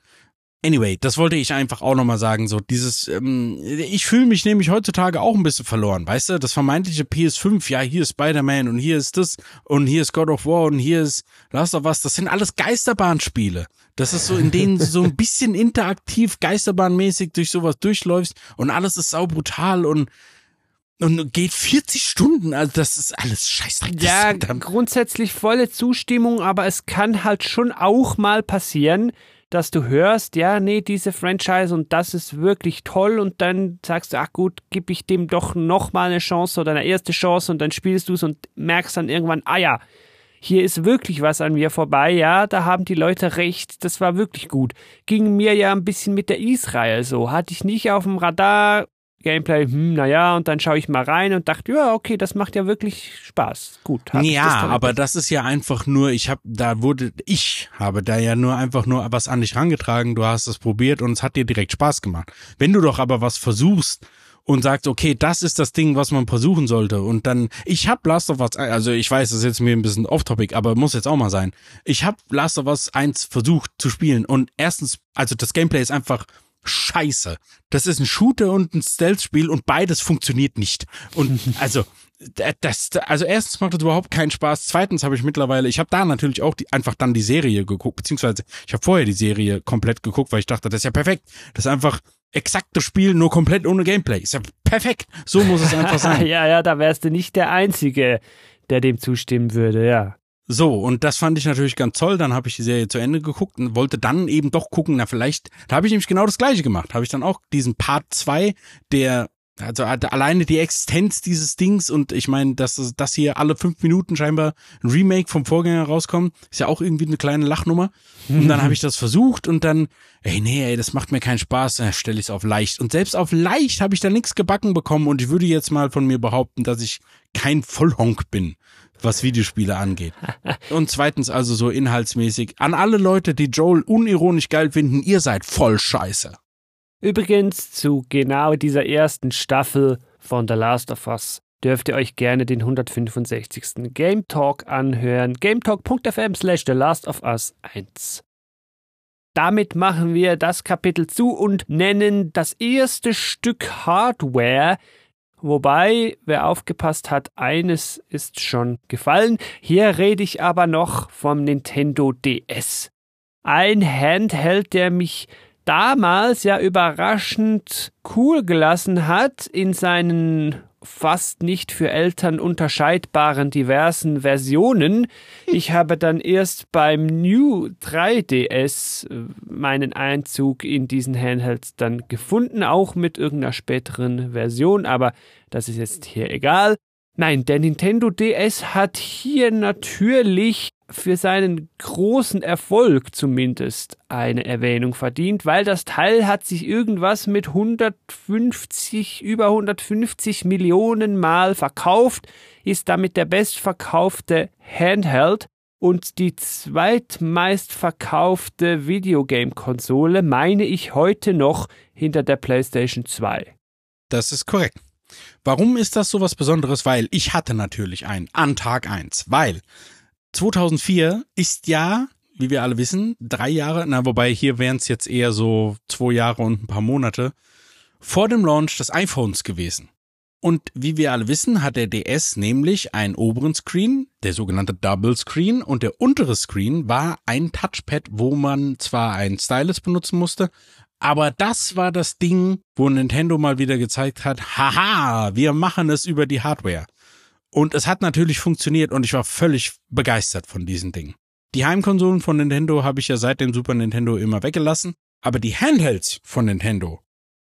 Anyway, das wollte ich einfach auch nochmal sagen. So dieses, ähm, ich fühle mich nämlich heutzutage auch ein bisschen verloren, weißt du? Das vermeintliche PS5, ja, hier ist Spider-Man und hier ist das und hier ist God of War und hier ist Last of Us. Das sind alles Geisterbahnspiele. Das ist so, in denen du so ein bisschen interaktiv, geisterbahnmäßig durch sowas durchläufst und alles ist saubrutal und und geht 40 Stunden, also das ist alles scheißdreck. Ja, grundsätzlich volle Zustimmung, aber es kann halt schon auch mal passieren, dass du hörst, ja, nee, diese Franchise und das ist wirklich toll und dann sagst du, ach gut, gib ich dem doch noch mal eine Chance oder eine erste Chance und dann spielst du es und merkst dann irgendwann, ah ja, hier ist wirklich was an mir vorbei, ja, da haben die Leute recht, das war wirklich gut. Ging mir ja ein bisschen mit der Israel so, hatte ich nicht auf dem Radar, Gameplay, hm, naja, und dann schaue ich mal rein und dachte, ja, okay, das macht ja wirklich Spaß. Gut. Ja, das aber das ist ja einfach nur, ich habe, da wurde, ich habe da ja nur einfach nur was an dich rangetragen, du hast es probiert und es hat dir direkt Spaß gemacht. Wenn du doch aber was versuchst und sagst, okay, das ist das Ding, was man versuchen sollte und dann, ich habe Last of Us, also ich weiß, das ist jetzt mir ein bisschen off-topic, aber muss jetzt auch mal sein. Ich habe Last of Us 1 versucht zu spielen und erstens, also das Gameplay ist einfach scheiße. Das ist ein Shooter und ein Stealth-Spiel und beides funktioniert nicht. Und *laughs* also das, also erstens macht das überhaupt keinen Spaß. Zweitens habe ich mittlerweile, ich habe da natürlich auch die, einfach dann die Serie geguckt, beziehungsweise ich habe vorher die Serie komplett geguckt, weil ich dachte, das ist ja perfekt. Das ist einfach exaktes Spiel, nur komplett ohne Gameplay. Ist ja perfekt. So muss es einfach *laughs* sein. ja, ja, da wärst du nicht der Einzige, der dem zustimmen würde, ja. So, und das fand ich natürlich ganz toll. Dann habe ich die Serie zu Ende geguckt und wollte dann eben doch gucken, na vielleicht, da habe ich nämlich genau das gleiche gemacht. Habe ich dann auch diesen Part 2 der Also alleine die Existenz dieses Dings und ich meine, dass das hier alle fünf Minuten scheinbar ein Remake vom Vorgänger rauskommt, ist ja auch irgendwie eine kleine Lachnummer. Und dann habe ich das versucht und dann, ey, nee, ey, das macht mir keinen Spaß, dann stelle ich es auf leicht. Und selbst auf leicht habe ich da nichts gebacken bekommen und ich würde jetzt mal von mir behaupten, dass ich kein Vollhonk bin, was Videospiele angeht. Und zweitens also so inhaltsmäßig, an alle Leute, die Joel unironisch geil finden, ihr seid voll scheiße. Übrigens zu genau dieser ersten Staffel von The Last of Us dürft ihr euch gerne den 165. Game Talk anhören. gametalk.fm slash The Last of Us 1. Damit machen wir das Kapitel zu und nennen das erste Stück Hardware, Wobei, wer aufgepasst hat, eines ist schon gefallen. Hier rede ich aber noch vom Nintendo DS. Ein Handheld, der mich damals ja überraschend cool gelassen hat in seinen fast nicht für Eltern unterscheidbaren diversen Versionen. *laughs* Ich habe dann erst beim New 3DS äh, meinen Einzug in diesen Handhelds dann gefunden, auch mit irgendeiner späteren Version, aber das ist jetzt hier egal. Nein, der Nintendo DS hat hier natürlich für seinen großen Erfolg zumindest eine Erwähnung verdient, weil das Teil hat sich irgendwas mit 150, über 150 Millionen Mal verkauft, ist damit der bestverkaufte Handheld und die zweitmeistverkaufte Videogame-Konsole, meine ich heute noch, hinter der PlayStation 2. Das ist korrekt. Warum ist das so was Besonderes? Weil ich hatte natürlich einen an Tag eins, weil 2004 ist ja, wie wir alle wissen, drei Jahre, na wobei hier wären es jetzt eher so zwei Jahre und ein paar Monate, vor dem Launch des iPhones gewesen. Und wie wir alle wissen, hat der DS nämlich einen oberen Screen, der sogenannte Double Screen, und der untere Screen war ein Touchpad, wo man zwar einen Stylus benutzen musste, aber das war das Ding, wo Nintendo mal wieder gezeigt hat, haha, wir machen es über die Hardware. Und es hat natürlich funktioniert und ich war völlig begeistert von diesen Dingen. Die Heimkonsolen von Nintendo habe ich ja seit dem Super Nintendo immer weggelassen, aber die Handhelds von Nintendo,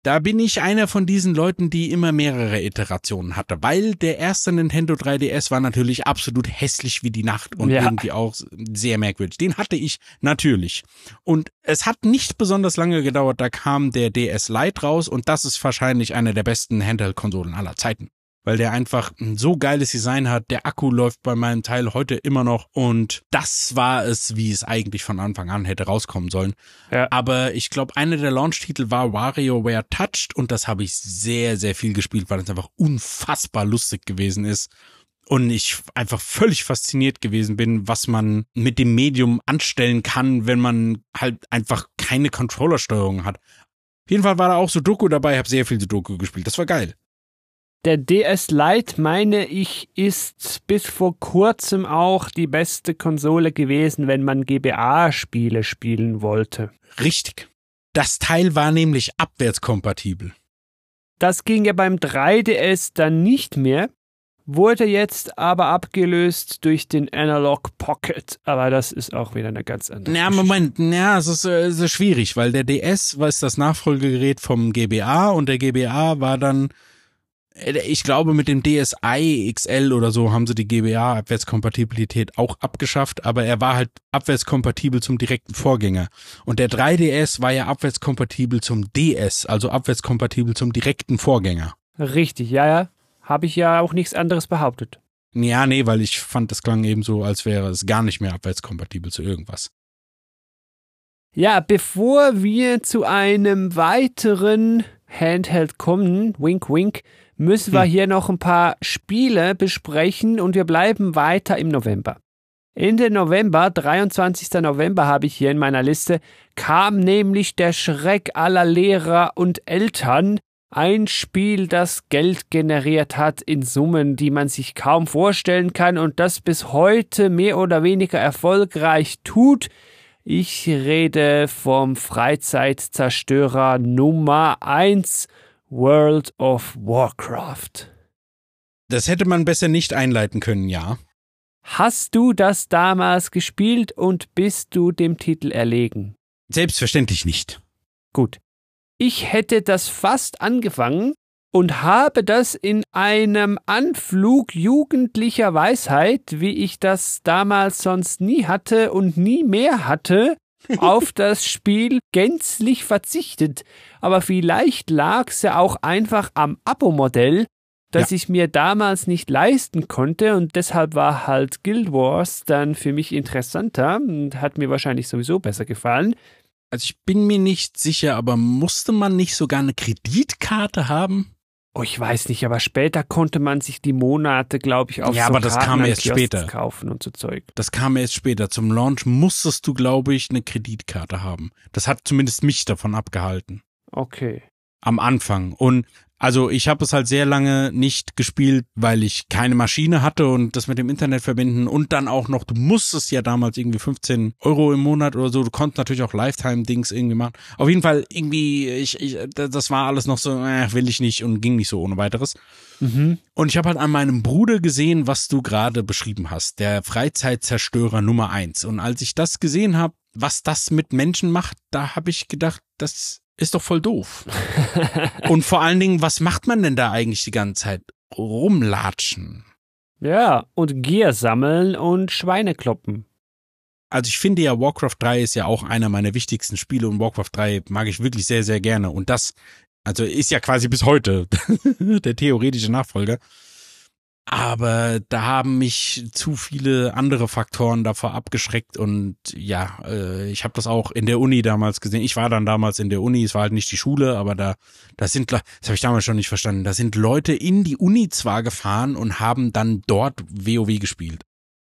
da bin ich einer von diesen Leuten, die immer mehrere Iterationen hatte, weil der erste Nintendo 3DS war natürlich absolut hässlich wie die Nacht und ja. irgendwie auch sehr merkwürdig. Den hatte ich natürlich. Und es hat nicht besonders lange gedauert, da kam der DS Lite raus und das ist wahrscheinlich eine der besten Handheld-Konsolen aller Zeiten weil der einfach ein so geiles Design hat. Der Akku läuft bei meinem Teil heute immer noch und das war es, wie es eigentlich von Anfang an hätte rauskommen sollen. Ja. Aber ich glaube, einer der Launch-Titel war WarioWare Touched und das habe ich sehr, sehr viel gespielt, weil es einfach unfassbar lustig gewesen ist und ich einfach völlig fasziniert gewesen bin, was man mit dem Medium anstellen kann, wenn man halt einfach keine Controllersteuerung hat. Auf jeden Fall war da auch Sudoku dabei, habe sehr viel Sudoku gespielt. Das war geil. Der DS Lite, meine ich, ist bis vor kurzem auch die beste Konsole gewesen, wenn man GBA-Spiele spielen wollte. Richtig. Das Teil war nämlich abwärtskompatibel. Das ging ja beim 3DS dann nicht mehr, wurde jetzt aber abgelöst durch den Analog Pocket. Aber das ist auch wieder eine ganz andere. Ja, Moment, ja, es ist, äh, es ist schwierig, weil der DS war das Nachfolgegerät vom GBA und der GBA war dann ich glaube, mit dem DSi XL oder so haben sie die GBA-Abwärtskompatibilität auch abgeschafft, aber er war halt abwärtskompatibel zum direkten Vorgänger. Und der 3DS war ja abwärtskompatibel zum DS, also abwärtskompatibel zum direkten Vorgänger. Richtig, ja, ja. Habe ich ja auch nichts anderes behauptet. Ja, nee, weil ich fand, das klang eben so, als wäre es gar nicht mehr abwärtskompatibel zu irgendwas. Ja, bevor wir zu einem weiteren Handheld kommen, wink wink, müssen wir hm. hier noch ein paar Spiele besprechen und wir bleiben weiter im November. Ende November, 23. November habe ich hier in meiner Liste, kam nämlich der Schreck aller Lehrer und Eltern, ein Spiel, das Geld generiert hat in Summen, die man sich kaum vorstellen kann und das bis heute mehr oder weniger erfolgreich tut. Ich rede vom Freizeitzerstörer Nummer 1 World of Warcraft. Das hätte man besser nicht einleiten können, ja. Hast du das damals gespielt und bist du dem Titel erlegen? Selbstverständlich nicht. Gut. Ich hätte das fast angefangen und habe das in einem Anflug jugendlicher Weisheit, wie ich das damals sonst nie hatte und nie mehr hatte, auf das Spiel gänzlich verzichtet. Aber vielleicht lag es ja auch einfach am Abo-Modell, das ja. ich mir damals nicht leisten konnte und deshalb war halt Guild Wars dann für mich interessanter und hat mir wahrscheinlich sowieso besser gefallen. Also ich bin mir nicht sicher, aber musste man nicht sogar eine Kreditkarte haben? Oh, ich weiß nicht, aber später konnte man sich die Monate, glaube ich, auf ja, so aber das kam erst Kiosks später. kaufen und so Zeug. Das kam erst später. Zum Launch musstest du, glaube ich, eine Kreditkarte haben. Das hat zumindest mich davon abgehalten. Okay. Am Anfang. Und also ich habe es halt sehr lange nicht gespielt, weil ich keine Maschine hatte und das mit dem Internet verbinden und dann auch noch, du musstest ja damals irgendwie 15 Euro im Monat oder so, du konntest natürlich auch Lifetime-Dings irgendwie machen. Auf jeden Fall irgendwie, ich, ich, das war alles noch so, äh, will ich nicht und ging nicht so ohne weiteres. Mhm. Und ich habe halt an meinem Bruder gesehen, was du gerade beschrieben hast, der Freizeitzerstörer Nummer eins. Und als ich das gesehen habe, was das mit Menschen macht, da habe ich gedacht, das ist doch voll doof. *laughs* Und vor allen Dingen, was macht man denn da eigentlich die ganze Zeit? Rumlatschen. Ja, und Gier sammeln und Schweine kloppen. Also ich finde ja, Warcraft 3 ist ja auch einer meiner wichtigsten Spiele und Warcraft 3 mag ich wirklich sehr, sehr gerne. Und das, also ist ja quasi bis heute *laughs* der theoretische Nachfolger. Aber da haben mich zu viele andere Faktoren davor abgeschreckt und ja, äh, ich habe das auch in der Uni damals gesehen. Ich war dann damals in der Uni, es war halt nicht die Schule, aber da, da sind, das habe ich damals schon nicht verstanden, da sind Leute in die Uni zwar gefahren und haben dann dort WoW gespielt.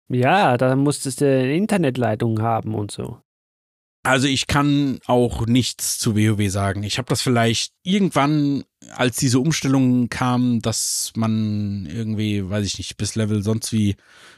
Ja, da musstest du eine Internetleitung haben und so. Also ich kann auch nichts zu WoW sagen. Ich habe das vielleicht irgendwann, als diese Umstellung kam, dass man irgendwie, weiß ich nicht, bis Level sonst wie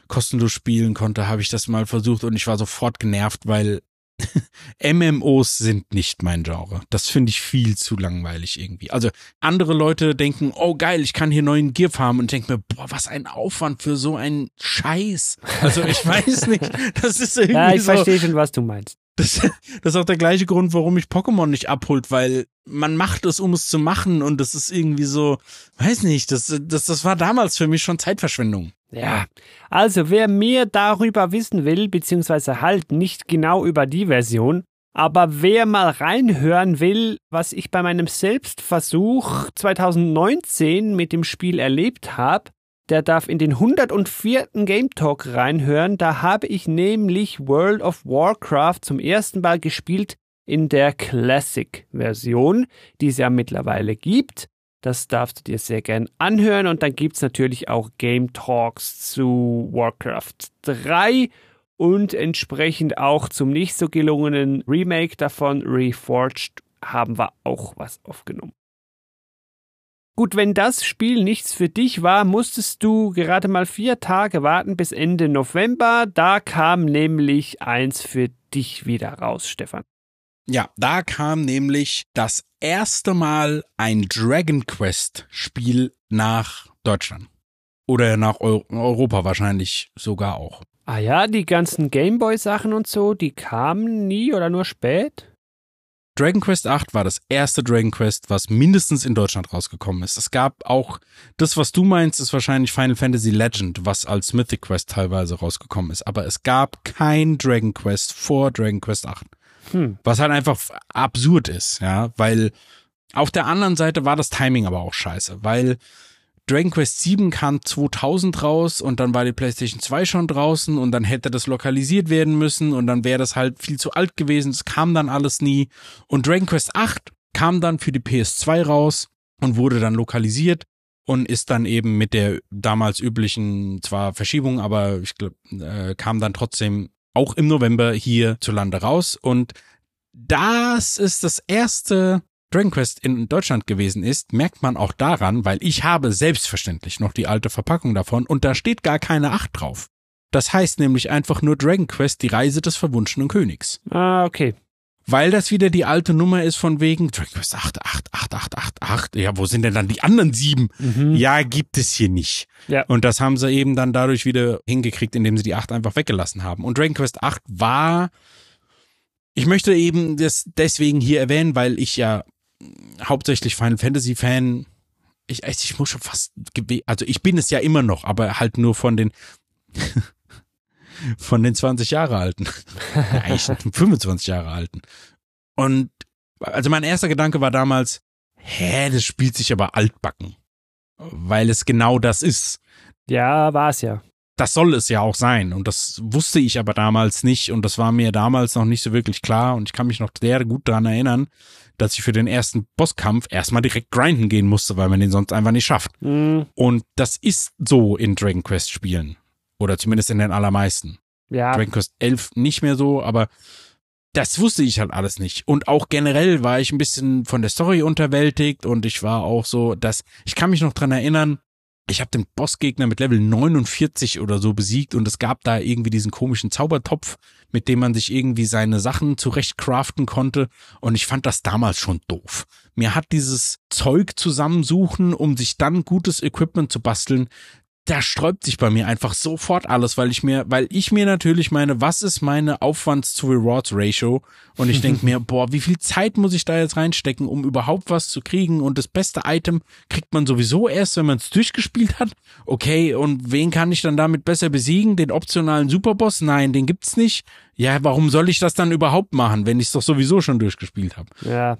kostenlos spielen konnte, habe ich das mal versucht und ich war sofort genervt, weil *laughs* MMOs sind nicht mein Genre. Das finde ich viel zu langweilig irgendwie. Also andere Leute denken, oh geil, ich kann hier neuen Gear farmen und denke mir, boah, was ein Aufwand für so einen Scheiß. Also ich *laughs* weiß nicht, das ist irgendwie Ja, ich so. verstehe schon, was du meinst. Das, *laughs* das ist auch der gleiche Grund, warum mich Pokémon nicht abholt, weil man macht es, um es zu machen und das ist irgendwie so, weiß nicht, das, das, das war damals für mich schon Zeitverschwendung. Ja, also wer mehr darüber wissen will, beziehungsweise halt nicht genau über die Version, aber wer mal reinhören will, was ich bei meinem Selbstversuch 2019 mit dem Spiel erlebt habe, der darf in den 104. Game Talk reinhören. Da habe ich nämlich World of Warcraft zum ersten Mal gespielt in der Classic-Version, die es ja mittlerweile gibt. Das darfst du dir sehr gern anhören. Und dann gibt's natürlich auch Game Talks zu Warcraft 3 und entsprechend auch zum nicht so gelungenen Remake davon, Reforged, haben wir auch was aufgenommen. Gut, wenn das Spiel nichts für dich war, musstest du gerade mal vier Tage warten bis Ende November. Da kam nämlich eins für dich wieder raus, Stefan. Ja, da kam nämlich das erste Mal ein Dragon Quest Spiel nach Deutschland. Oder nach Eu Europa wahrscheinlich sogar auch. Ah ja, die ganzen Gameboy-Sachen und so, die kamen nie oder nur spät? Dragon Quest 8 war das erste Dragon Quest, was mindestens in Deutschland rausgekommen ist. Es gab auch, das was du meinst, ist wahrscheinlich Final Fantasy Legend, was als Mythic Quest teilweise rausgekommen ist. Aber es gab kein Dragon Quest vor Dragon Quest 8. Hm. Was halt einfach absurd ist, ja, weil auf der anderen Seite war das Timing aber auch scheiße, weil Dragon Quest 7 kam 2000 raus und dann war die PlayStation 2 schon draußen und dann hätte das lokalisiert werden müssen und dann wäre das halt viel zu alt gewesen. Es kam dann alles nie. Und Dragon Quest 8 kam dann für die PS2 raus und wurde dann lokalisiert und ist dann eben mit der damals üblichen, zwar Verschiebung, aber ich glaube, äh, kam dann trotzdem auch im November hier zu Lande raus. Und das ist das erste Dragon Quest in Deutschland gewesen ist, merkt man auch daran, weil ich habe selbstverständlich noch die alte Verpackung davon und da steht gar keine 8 drauf. Das heißt nämlich einfach nur Dragon Quest, die Reise des verwunschenen Königs. Ah, okay. Weil das wieder die alte Nummer ist von wegen Dragon Quest 8, 8, 8, 8, 8, 8. Ja, wo sind denn dann die anderen sieben? Mhm. Ja, gibt es hier nicht. Ja. Und das haben sie eben dann dadurch wieder hingekriegt, indem sie die 8 einfach weggelassen haben. Und Dragon Quest 8 war, ich möchte eben das deswegen hier erwähnen, weil ich ja hauptsächlich Final Fantasy Fan ich, ich muss schon fast, also ich bin es ja immer noch, aber halt nur von den, *laughs* von den 20 Jahre alten. *laughs* Eigentlich 25 Jahre alten. Und also mein erster Gedanke war damals, hä, das spielt sich aber altbacken. Weil es genau das ist. Ja, war es ja. Das soll es ja auch sein. Und das wusste ich aber damals nicht. Und das war mir damals noch nicht so wirklich klar. Und ich kann mich noch sehr gut daran erinnern, dass ich für den ersten Bosskampf erstmal direkt grinden gehen musste, weil man den sonst einfach nicht schafft. Mhm. Und das ist so in Dragon Quest Spielen. Oder zumindest in den allermeisten. Ja. Dragon Quest 11 nicht mehr so, aber das wusste ich halt alles nicht. Und auch generell war ich ein bisschen von der Story unterwältigt und ich war auch so, dass ich kann mich noch dran erinnern, ich habe den Bossgegner mit Level 49 oder so besiegt und es gab da irgendwie diesen komischen Zaubertopf, mit dem man sich irgendwie seine Sachen zurecht craften konnte und ich fand das damals schon doof. Mir hat dieses Zeug zusammensuchen, um sich dann gutes Equipment zu basteln, da sträubt sich bei mir einfach sofort alles, weil ich mir, weil ich mir natürlich meine, was ist meine Aufwands zu Rewards Ratio? Und ich denke *laughs* mir, boah, wie viel Zeit muss ich da jetzt reinstecken, um überhaupt was zu kriegen? Und das beste Item kriegt man sowieso erst, wenn man es durchgespielt hat. Okay, und wen kann ich dann damit besser besiegen? Den optionalen Superboss? Nein, den gibt's nicht. Ja, warum soll ich das dann überhaupt machen, wenn ich es doch sowieso schon durchgespielt habe? Ja.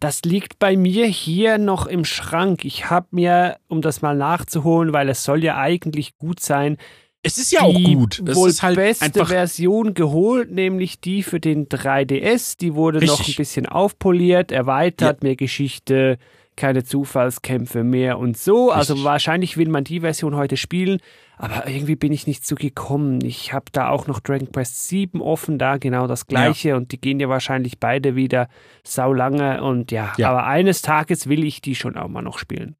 Das liegt bei mir hier noch im Schrank. Ich habe mir, um das mal nachzuholen, weil es soll ja eigentlich gut sein, Es ist ja auch die gut. Es wohl ist halt beste Version geholt, nämlich die für den 3DS. Die wurde noch Richtig. ein bisschen aufpoliert, erweitert, mehr Geschichte, keine Zufallskämpfe mehr und so. Also wahrscheinlich will man die Version heute spielen, aber irgendwie bin ich nicht so gekommen. Ich habe da auch noch Dragon Quest 7 offen, da genau das gleiche und die gehen ja wahrscheinlich beide wieder saulange und ja, Ja. aber eines Tages will ich die schon auch mal noch spielen.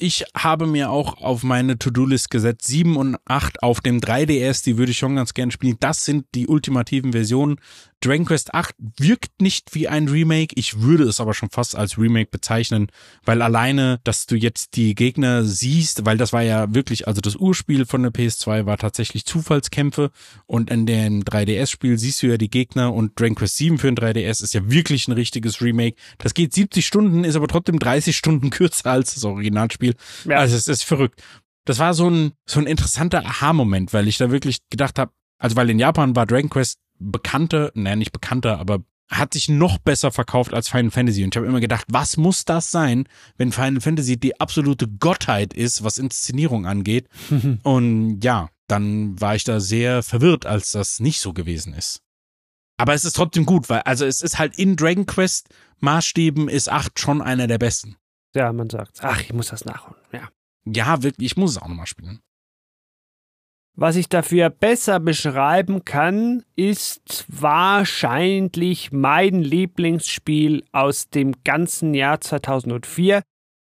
Ich habe mir auch auf meine To-Do-List gesetzt, 7 und 8 auf dem 3DS, die würde ich schon ganz gern spielen. Das sind die ultimativen Versionen. Dragon Quest 8 wirkt nicht wie ein Remake, ich würde es aber schon fast als Remake bezeichnen, weil alleine, dass du jetzt die Gegner siehst, weil das war ja wirklich, also das Urspiel von der PS2 war tatsächlich Zufallskämpfe und in dem 3DS-Spiel siehst du ja die Gegner und Dragon Quest 7 für den 3DS ist ja wirklich ein richtiges Remake. Das geht 70 Stunden, ist aber trotzdem 30 Stunden *laughs* kürzer als das Originalspiel. Ja. Also es ist verrückt. Das war so ein, so ein interessanter Aha-Moment, weil ich da wirklich gedacht habe, also weil in Japan war Dragon Quest bekannter, naja, nicht bekannter, aber hat sich noch besser verkauft als Final Fantasy. Und ich habe immer gedacht, was muss das sein, wenn Final Fantasy die absolute Gottheit ist, was Inszenierung angeht? *laughs* Und ja, dann war ich da sehr verwirrt, als das nicht so gewesen ist. Aber es ist trotzdem gut, weil, also es ist halt in Dragon Quest Maßstäben ist 8 schon einer der besten. Ja, man sagt, ach, ich muss das nachholen. Ja. Ja, wirklich, ich muss es auch nochmal spielen. Was ich dafür besser beschreiben kann, ist wahrscheinlich mein Lieblingsspiel aus dem ganzen Jahr 2004.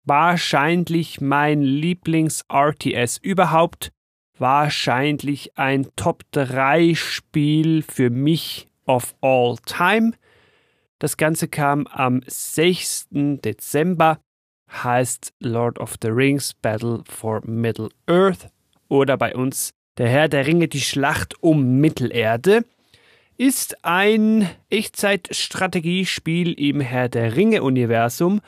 Wahrscheinlich mein Lieblings-RTS überhaupt. Wahrscheinlich ein Top-3-Spiel für mich of all time. Das Ganze kam am 6. Dezember, heißt Lord of the Rings Battle for Middle Earth oder bei uns der Herr der Ringe, die Schlacht um Mittelerde, ist ein Echtzeitstrategiespiel im Herr der Ringe-Universum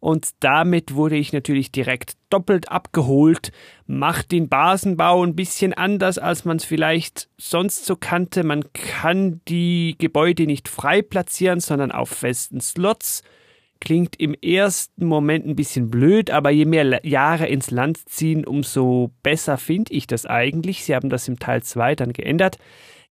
und damit wurde ich natürlich direkt doppelt abgeholt, macht den Basenbau ein bisschen anders, als man es vielleicht sonst so kannte. Man kann die Gebäude nicht frei platzieren, sondern auf festen Slots. Klingt im ersten Moment ein bisschen blöd, aber je mehr Jahre ins Land ziehen, umso besser finde ich das eigentlich. Sie haben das im Teil 2 dann geändert.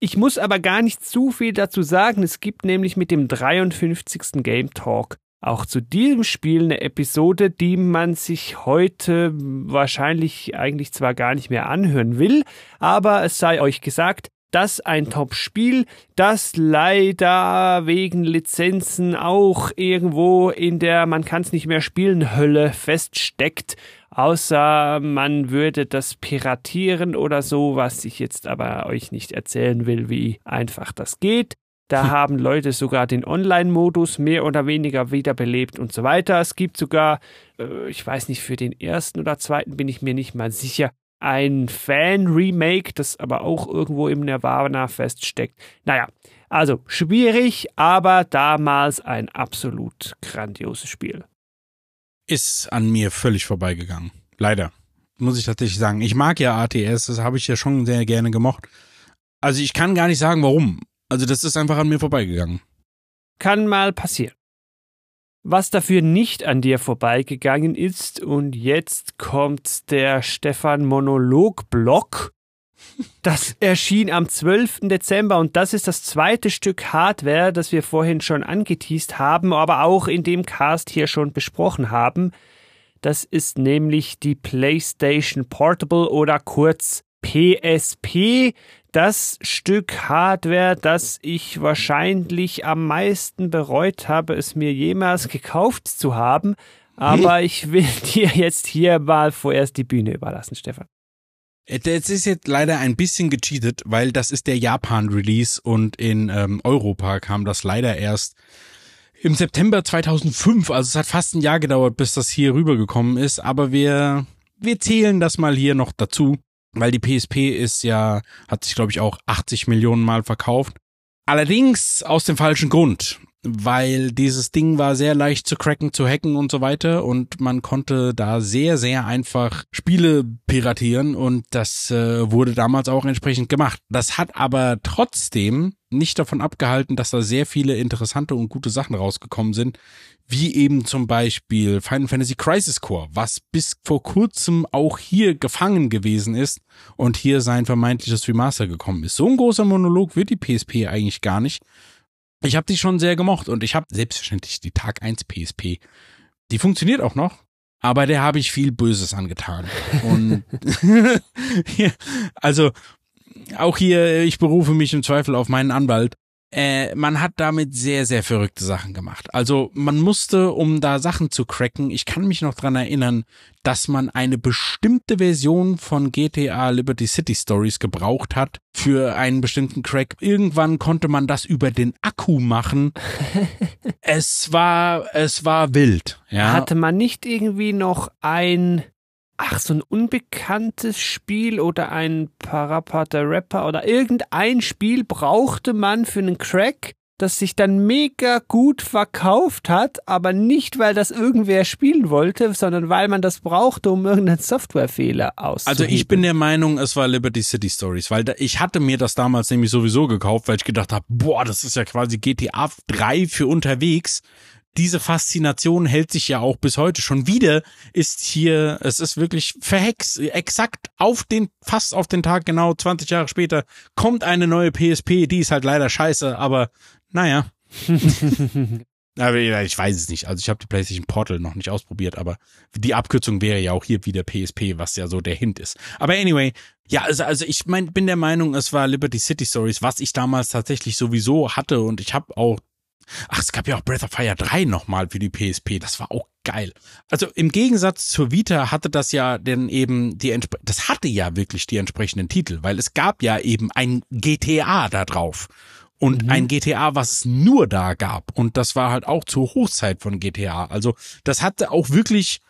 Ich muss aber gar nicht zu viel dazu sagen. Es gibt nämlich mit dem 53. Game Talk auch zu diesem Spiel eine Episode, die man sich heute wahrscheinlich eigentlich zwar gar nicht mehr anhören will, aber es sei euch gesagt, das ein Top-Spiel, das leider wegen Lizenzen auch irgendwo in der man kann es nicht mehr spielen Hölle feststeckt, außer man würde das piratieren oder so, was ich jetzt aber euch nicht erzählen will, wie einfach das geht. Da haben Leute sogar den Online-Modus mehr oder weniger wiederbelebt und so weiter. Es gibt sogar, äh, ich weiß nicht, für den ersten oder zweiten bin ich mir nicht mal sicher, ein Fan-Remake, das aber auch irgendwo im Nirvana feststeckt. Naja, also schwierig, aber damals ein absolut grandioses Spiel. ist an mir völlig vorbeigegangen. Leider. Muss ich tatsächlich sagen. Ich mag ja ATS, das habe ich ja schon sehr gerne gemocht. Also ich kann gar nicht sagen, warum. Also das ist einfach an mir vorbeigegangen. Kann mal passieren. Was dafür nicht an dir vorbeigegangen ist, und jetzt kommt der Stefan Monolog-Block. Das *laughs* erschien am 12. Dezember und das ist das zweite Stück Hardware, das wir vorhin schon angeteased haben, aber auch in dem Cast hier schon besprochen haben. Das ist nämlich die PlayStation Portable oder kurz PSP, das Stück Hardware, das ich wahrscheinlich am meisten bereut habe, es mir jemals gekauft zu haben. Aber ich will *laughs* dir jetzt hier mal vorerst die Bühne überlassen, Stefan. Das ist jetzt leider ein bisschen gecheatet, weil das ist der Japan-Release und in ähm, Europa kam das leider erst im September 2005. Also es hat fast ein Jahr gedauert, bis das hier rübergekommen ist. Aber wir, wir zählen das mal hier noch dazu, weil die PSP ist ja, hat sich glaube ich auch 80 Millionen Mal verkauft. Allerdings aus dem falschen Grund weil dieses Ding war sehr leicht zu cracken, zu hacken und so weiter und man konnte da sehr, sehr einfach Spiele piratieren und das äh, wurde damals auch entsprechend gemacht. Das hat aber trotzdem nicht davon abgehalten, dass da sehr viele interessante und gute Sachen rausgekommen sind, wie eben zum Beispiel Final Fantasy Crisis Core, was bis vor kurzem auch hier gefangen gewesen ist und hier sein vermeintliches Remaster gekommen ist. So ein großer Monolog wird die PSP eigentlich gar nicht. Ich habe die schon sehr gemocht und ich habe selbstverständlich die Tag 1 PSP. Die funktioniert auch noch, aber der habe ich viel Böses angetan. Und *laughs* also auch hier, ich berufe mich im Zweifel auf meinen Anwalt äh, man hat damit sehr, sehr verrückte Sachen gemacht. Also man musste, um da Sachen zu cracken, ich kann mich noch dran erinnern, dass man eine bestimmte Version von GTA Liberty City Stories gebraucht hat für einen bestimmten Crack. Irgendwann konnte man das über den Akku machen. *laughs* es war, es war wild. Ja. Hatte man nicht irgendwie noch ein ach, so ein unbekanntes Spiel oder ein Parapata Rapper oder irgendein Spiel brauchte man für einen Crack, das sich dann mega gut verkauft hat, aber nicht, weil das irgendwer spielen wollte, sondern weil man das brauchte, um irgendeinen Softwarefehler auszuheben. Also ich bin der Meinung, es war Liberty City Stories, weil da, ich hatte mir das damals nämlich sowieso gekauft, weil ich gedacht habe, boah, das ist ja quasi GTA 3 für unterwegs diese Faszination hält sich ja auch bis heute. Schon wieder ist hier, es ist wirklich verhext, exakt auf den, fast auf den Tag genau 20 Jahre später kommt eine neue PSP, die ist halt leider scheiße, aber naja. *laughs* aber ich weiß es nicht. Also ich habe die PlayStation Portal noch nicht ausprobiert, aber die Abkürzung wäre ja auch hier wieder PSP, was ja so der Hint ist. Aber anyway, ja, also, also ich mein, bin der Meinung, es war Liberty City Stories, was ich damals tatsächlich sowieso hatte und ich habe auch Ach, es gab ja auch Breath of Fire 3 nochmal für die PSP. Das war auch geil. Also im Gegensatz zur Vita hatte das ja denn eben die, das hatte ja wirklich die entsprechenden Titel, weil es gab ja eben ein GTA da drauf. Und mhm. ein GTA, was es nur da gab. Und das war halt auch zur Hochzeit von GTA. Also das hatte auch wirklich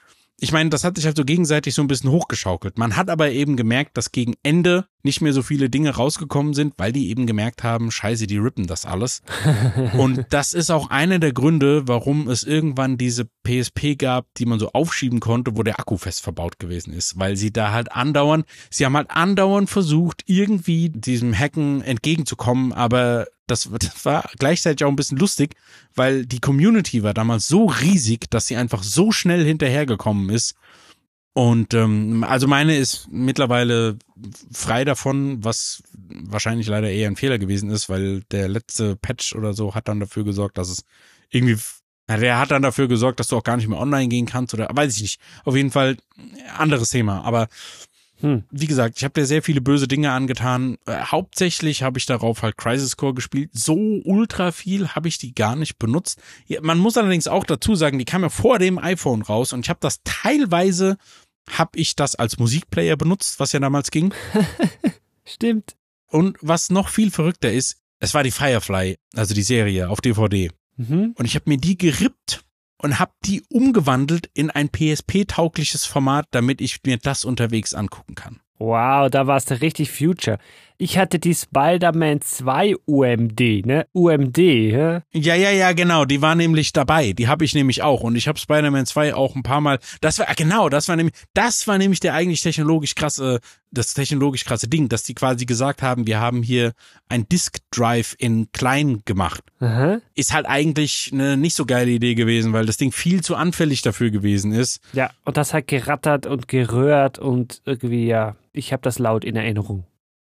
ich meine, das hat sich halt so gegenseitig so ein bisschen hochgeschaukelt. Man hat aber eben gemerkt, dass gegen Ende nicht mehr so viele Dinge rausgekommen sind, weil die eben gemerkt haben, scheiße, die rippen das alles. *laughs* Und das ist auch einer der Gründe, warum es irgendwann diese PSP gab, die man so aufschieben konnte, wo der Akku fest verbaut gewesen ist, weil sie da halt andauernd, sie haben halt andauernd versucht, irgendwie diesem Hacken entgegenzukommen, aber das, das *laughs* war gleichzeitig auch ein bisschen lustig, weil die Community war damals so riesig, dass sie einfach so schnell hinterhergekommen ist. Und ähm, also meine ist mittlerweile frei davon, was wahrscheinlich leider eher ein Fehler gewesen ist, weil der letzte Patch oder so hat dann dafür gesorgt, dass es irgendwie, na, der hat dann dafür gesorgt, dass du auch gar nicht mehr online gehen kannst oder weiß ich nicht. Auf jeden Fall anderes Thema. Aber hm. Wie gesagt, ich habe dir sehr viele böse Dinge angetan. Äh, hauptsächlich habe ich darauf halt Crisis Core gespielt. So ultra viel habe ich die gar nicht benutzt. Ja, man muss allerdings auch dazu sagen, die kam ja vor dem iPhone raus und ich habe das teilweise habe ich das als Musikplayer benutzt, was ja damals ging. *laughs* Stimmt. Und was noch viel verrückter ist, es war die Firefly, also die Serie auf DVD. Mhm. Und ich habe mir die gerippt und habe die umgewandelt in ein PSP-taugliches Format, damit ich mir das unterwegs angucken kann. Wow, da warst du richtig Future. Ich hatte die Spider-Man 2 UMD, ne? UMD, ja? Ja, ja, ja, genau. Die war nämlich dabei. Die habe ich nämlich auch. Und ich habe Spider-Man 2 auch ein paar Mal. Das war, genau, das war nämlich, das war nämlich der eigentlich technologisch krasse, das technologisch krasse Ding, dass die quasi gesagt haben, wir haben hier ein Disk Drive in klein gemacht. Aha. Ist halt eigentlich eine nicht so geile Idee gewesen, weil das Ding viel zu anfällig dafür gewesen ist. Ja, und das hat gerattert und gerührt und irgendwie, ja, ich habe das laut in Erinnerung.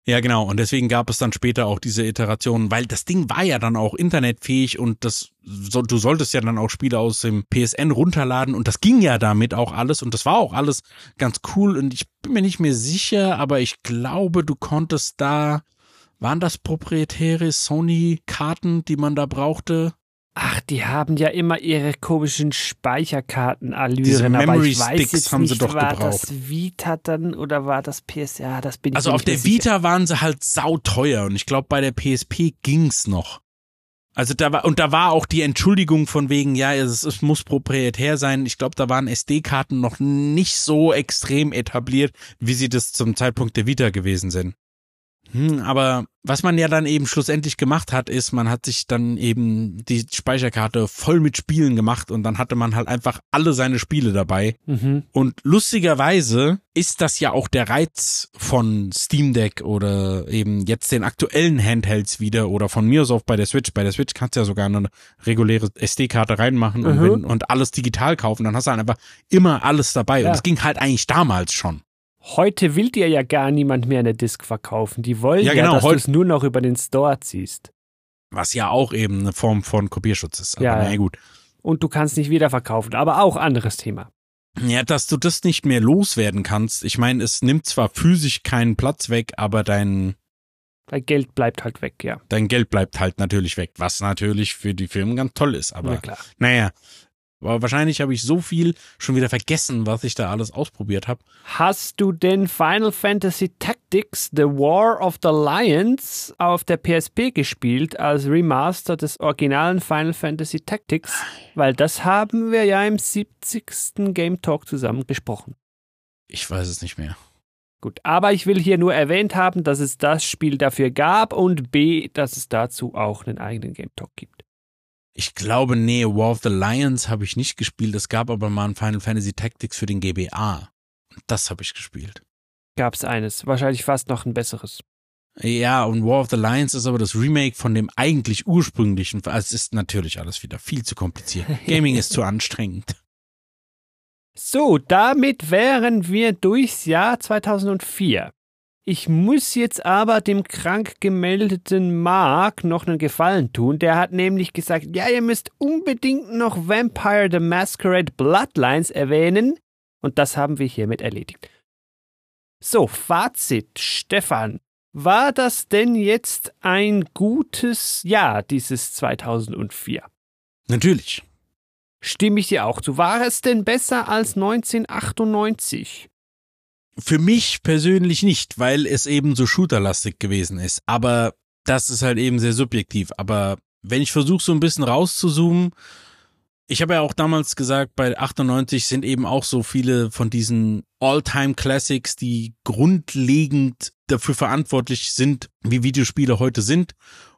Ja, genau. Und deswegen gab es dann später auch diese Iterationen, weil das Ding war ja dann auch internetfähig und das, so, du solltest ja dann auch Spiele aus dem PSN runterladen und das ging ja damit auch alles und das war auch alles ganz cool und ich bin mir nicht mehr sicher, aber ich glaube, du konntest da, waren das proprietäre Sony-Karten, die man da brauchte? Ach, die haben ja immer ihre komischen Speicherkartenallüren, aber ich weiß Sticks jetzt haben sie nicht, doch war gebraucht. das Vita dann oder war das PS? Ja, das bin ich Also auf der sicher. Vita waren sie halt sauteuer und ich glaube bei der PSP ging's noch. Also da war und da war auch die Entschuldigung von wegen, ja, es, es muss proprietär sein. Ich glaube, da waren SD-Karten noch nicht so extrem etabliert, wie sie das zum Zeitpunkt der Vita gewesen sind. Hm, aber was man ja dann eben schlussendlich gemacht hat, ist, man hat sich dann eben die Speicherkarte voll mit Spielen gemacht und dann hatte man halt einfach alle seine Spiele dabei. Mhm. Und lustigerweise ist das ja auch der Reiz von Steam Deck oder eben jetzt den aktuellen Handhelds wieder oder von mir aus auch bei der Switch. Bei der Switch kannst du ja sogar eine reguläre SD-Karte reinmachen und, Mhm. wenn, und alles digital kaufen. Dann hast du halt einfach immer alles dabei. Ja. Und das ging halt eigentlich damals schon. Heute will dir ja gar niemand mehr eine Disc verkaufen. Die wollen Ja, ja, genau, dass du es nur noch über den Store ziehst. Was ja auch eben eine Form von Kopierschutz ist. Aber Ja, na ja. ja, gut. Und du kannst nicht wieder verkaufen, aber auch anderes Thema. Ja, dass du das nicht mehr loswerden kannst. Ich meine, es nimmt zwar physisch keinen Platz weg, aber dein, Dein Geld bleibt halt weg, ja. dein Geld bleibt halt natürlich weg, was natürlich für die Firmen ganz toll ist. Aber Na klar. naja, aber wahrscheinlich habe ich so viel schon wieder vergessen, was ich da alles ausprobiert habe. Hast du denn Final Fantasy Tactics The War of the Lions auf der PSP gespielt als Remaster des originalen Final Fantasy Tactics? Weil das haben wir ja im 70. Game Talk zusammen besprochen. Ich weiß es nicht mehr. Gut, aber ich will hier nur erwähnt haben, dass es das Spiel dafür gab und B, dass es dazu auch einen eigenen Game Talk gibt. Ich glaube, nee, War of the Lions habe ich nicht gespielt. Es gab aber mal ein Final Fantasy Tactics für den GBA. Und das habe ich gespielt. Gab's eines, wahrscheinlich fast noch ein besseres. Ja, und War of the Lions ist aber das Remake von dem eigentlich ursprünglichen. Also es ist natürlich alles wieder viel zu kompliziert. *laughs* Gaming ist zu anstrengend. So, damit wären wir durchs Jahr 2004. Ich muss jetzt aber dem krank gemeldeten Mark noch einen Gefallen tun. Der hat nämlich gesagt, ja, ihr müsst unbedingt noch Vampire the Masquerade Bloodlines erwähnen. Und das haben wir hiermit erledigt. So, Fazit, Stefan. War das denn jetzt ein gutes Jahr, dieses 2004? Natürlich. Stimme ich dir auch zu. War es denn besser als 1998? Für mich persönlich nicht, weil es eben so shooterlastig gewesen ist. Aber das ist halt eben sehr subjektiv. Aber wenn ich versuche, so ein bisschen rauszuzoomen, ich habe ja auch damals gesagt, bei 98 sind eben auch so viele von diesen All-Time-Classics, die grundlegend dafür verantwortlich sind, wie Videospiele heute sind.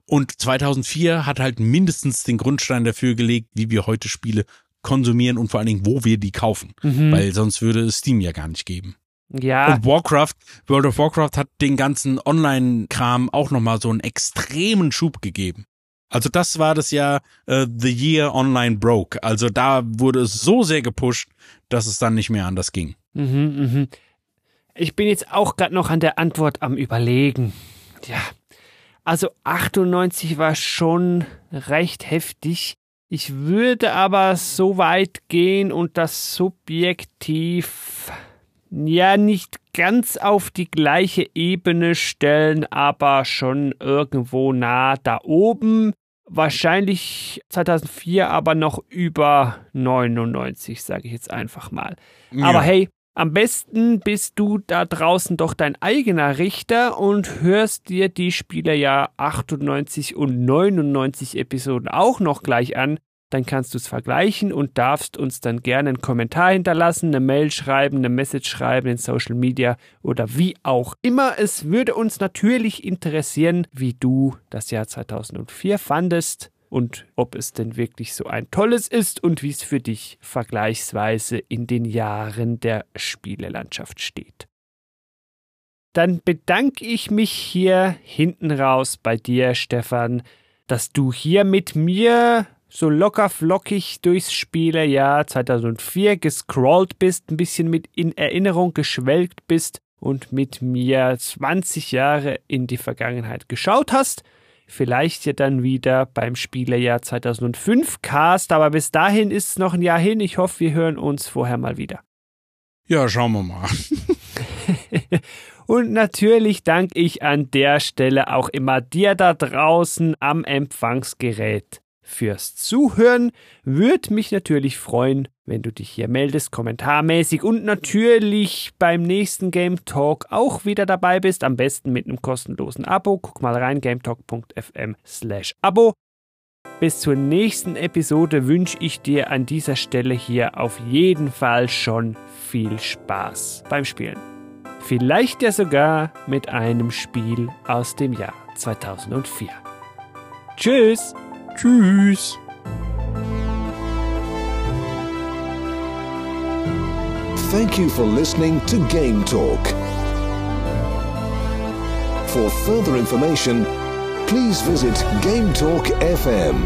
Und 2004 hat halt mindestens den Grundstein dafür gelegt, wie wir heute Spiele konsumieren und vor allen Dingen, wo wir die kaufen. Weil sonst würde es Steam ja gar nicht geben. Ja, Und Warcraft, World of Warcraft hat den ganzen Online-Kram auch nochmal so einen extremen Schub gegeben. Also das war das Jahr äh, The Year Online Broke. Also da wurde es so sehr gepusht, dass es dann nicht mehr anders ging. Mhm, mhm. Ich bin jetzt auch gerade noch an der Antwort am Überlegen. Ja, also 98 war schon recht heftig. Ich würde aber so weit gehen und das subjektiv ja nicht ganz auf die gleiche Ebene stellen, aber schon irgendwo nah da oben. Wahrscheinlich 2004 aber noch über 99, sage ich jetzt einfach mal. Aber hey, am besten bist du da draußen doch dein eigener Richter und hörst dir die Spielerjahr 98 und 99 Episoden auch noch gleich an dann kannst du es vergleichen und darfst uns dann gerne einen Kommentar hinterlassen, eine Mail schreiben, eine Message schreiben in Social Media oder wie auch immer. Es würde uns natürlich interessieren, wie du das Jahr 2004 fandest und ob es denn wirklich so ein tolles ist und wie es für dich vergleichsweise in den Jahren der Spielelandschaft steht. Dann bedanke ich mich hier hinten raus bei dir, Stefan, dass du hier mit mir so locker flockig durchs Spielejahr 2004 gescrollt bist, ein bisschen mit in Erinnerung geschwelgt bist und mit mir 20 Jahre in die Vergangenheit geschaut hast. Vielleicht ja dann wieder beim Spielejahr 2005 Cast, aber bis dahin ist es noch ein Jahr hin. Ich hoffe, wir hören uns vorher mal wieder. Ja, schauen wir mal. *laughs* Und natürlich danke ich an der Stelle auch immer dir da draußen am Empfangsgerät fürs Zuhören. Würde mich natürlich freuen, wenn du dich hier meldest, kommentarmäßig und natürlich beim nächsten Game Talk auch wieder dabei bist. Am besten mit einem kostenlosen Abo. Guck mal rein, gametalk.fm slash Abo. Bis zur nächsten Episode wünsche ich dir an dieser Stelle hier auf jeden Fall schon viel Spaß beim Spielen. Vielleicht ja sogar mit einem Spiel aus dem Jahr 2004. Tschüss! Tschüss! Thank you for listening to Game Talk. For further information, please visit Game Talk FM.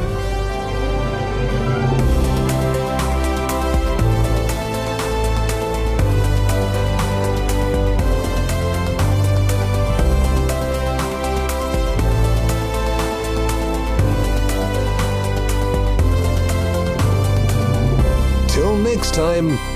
Next time.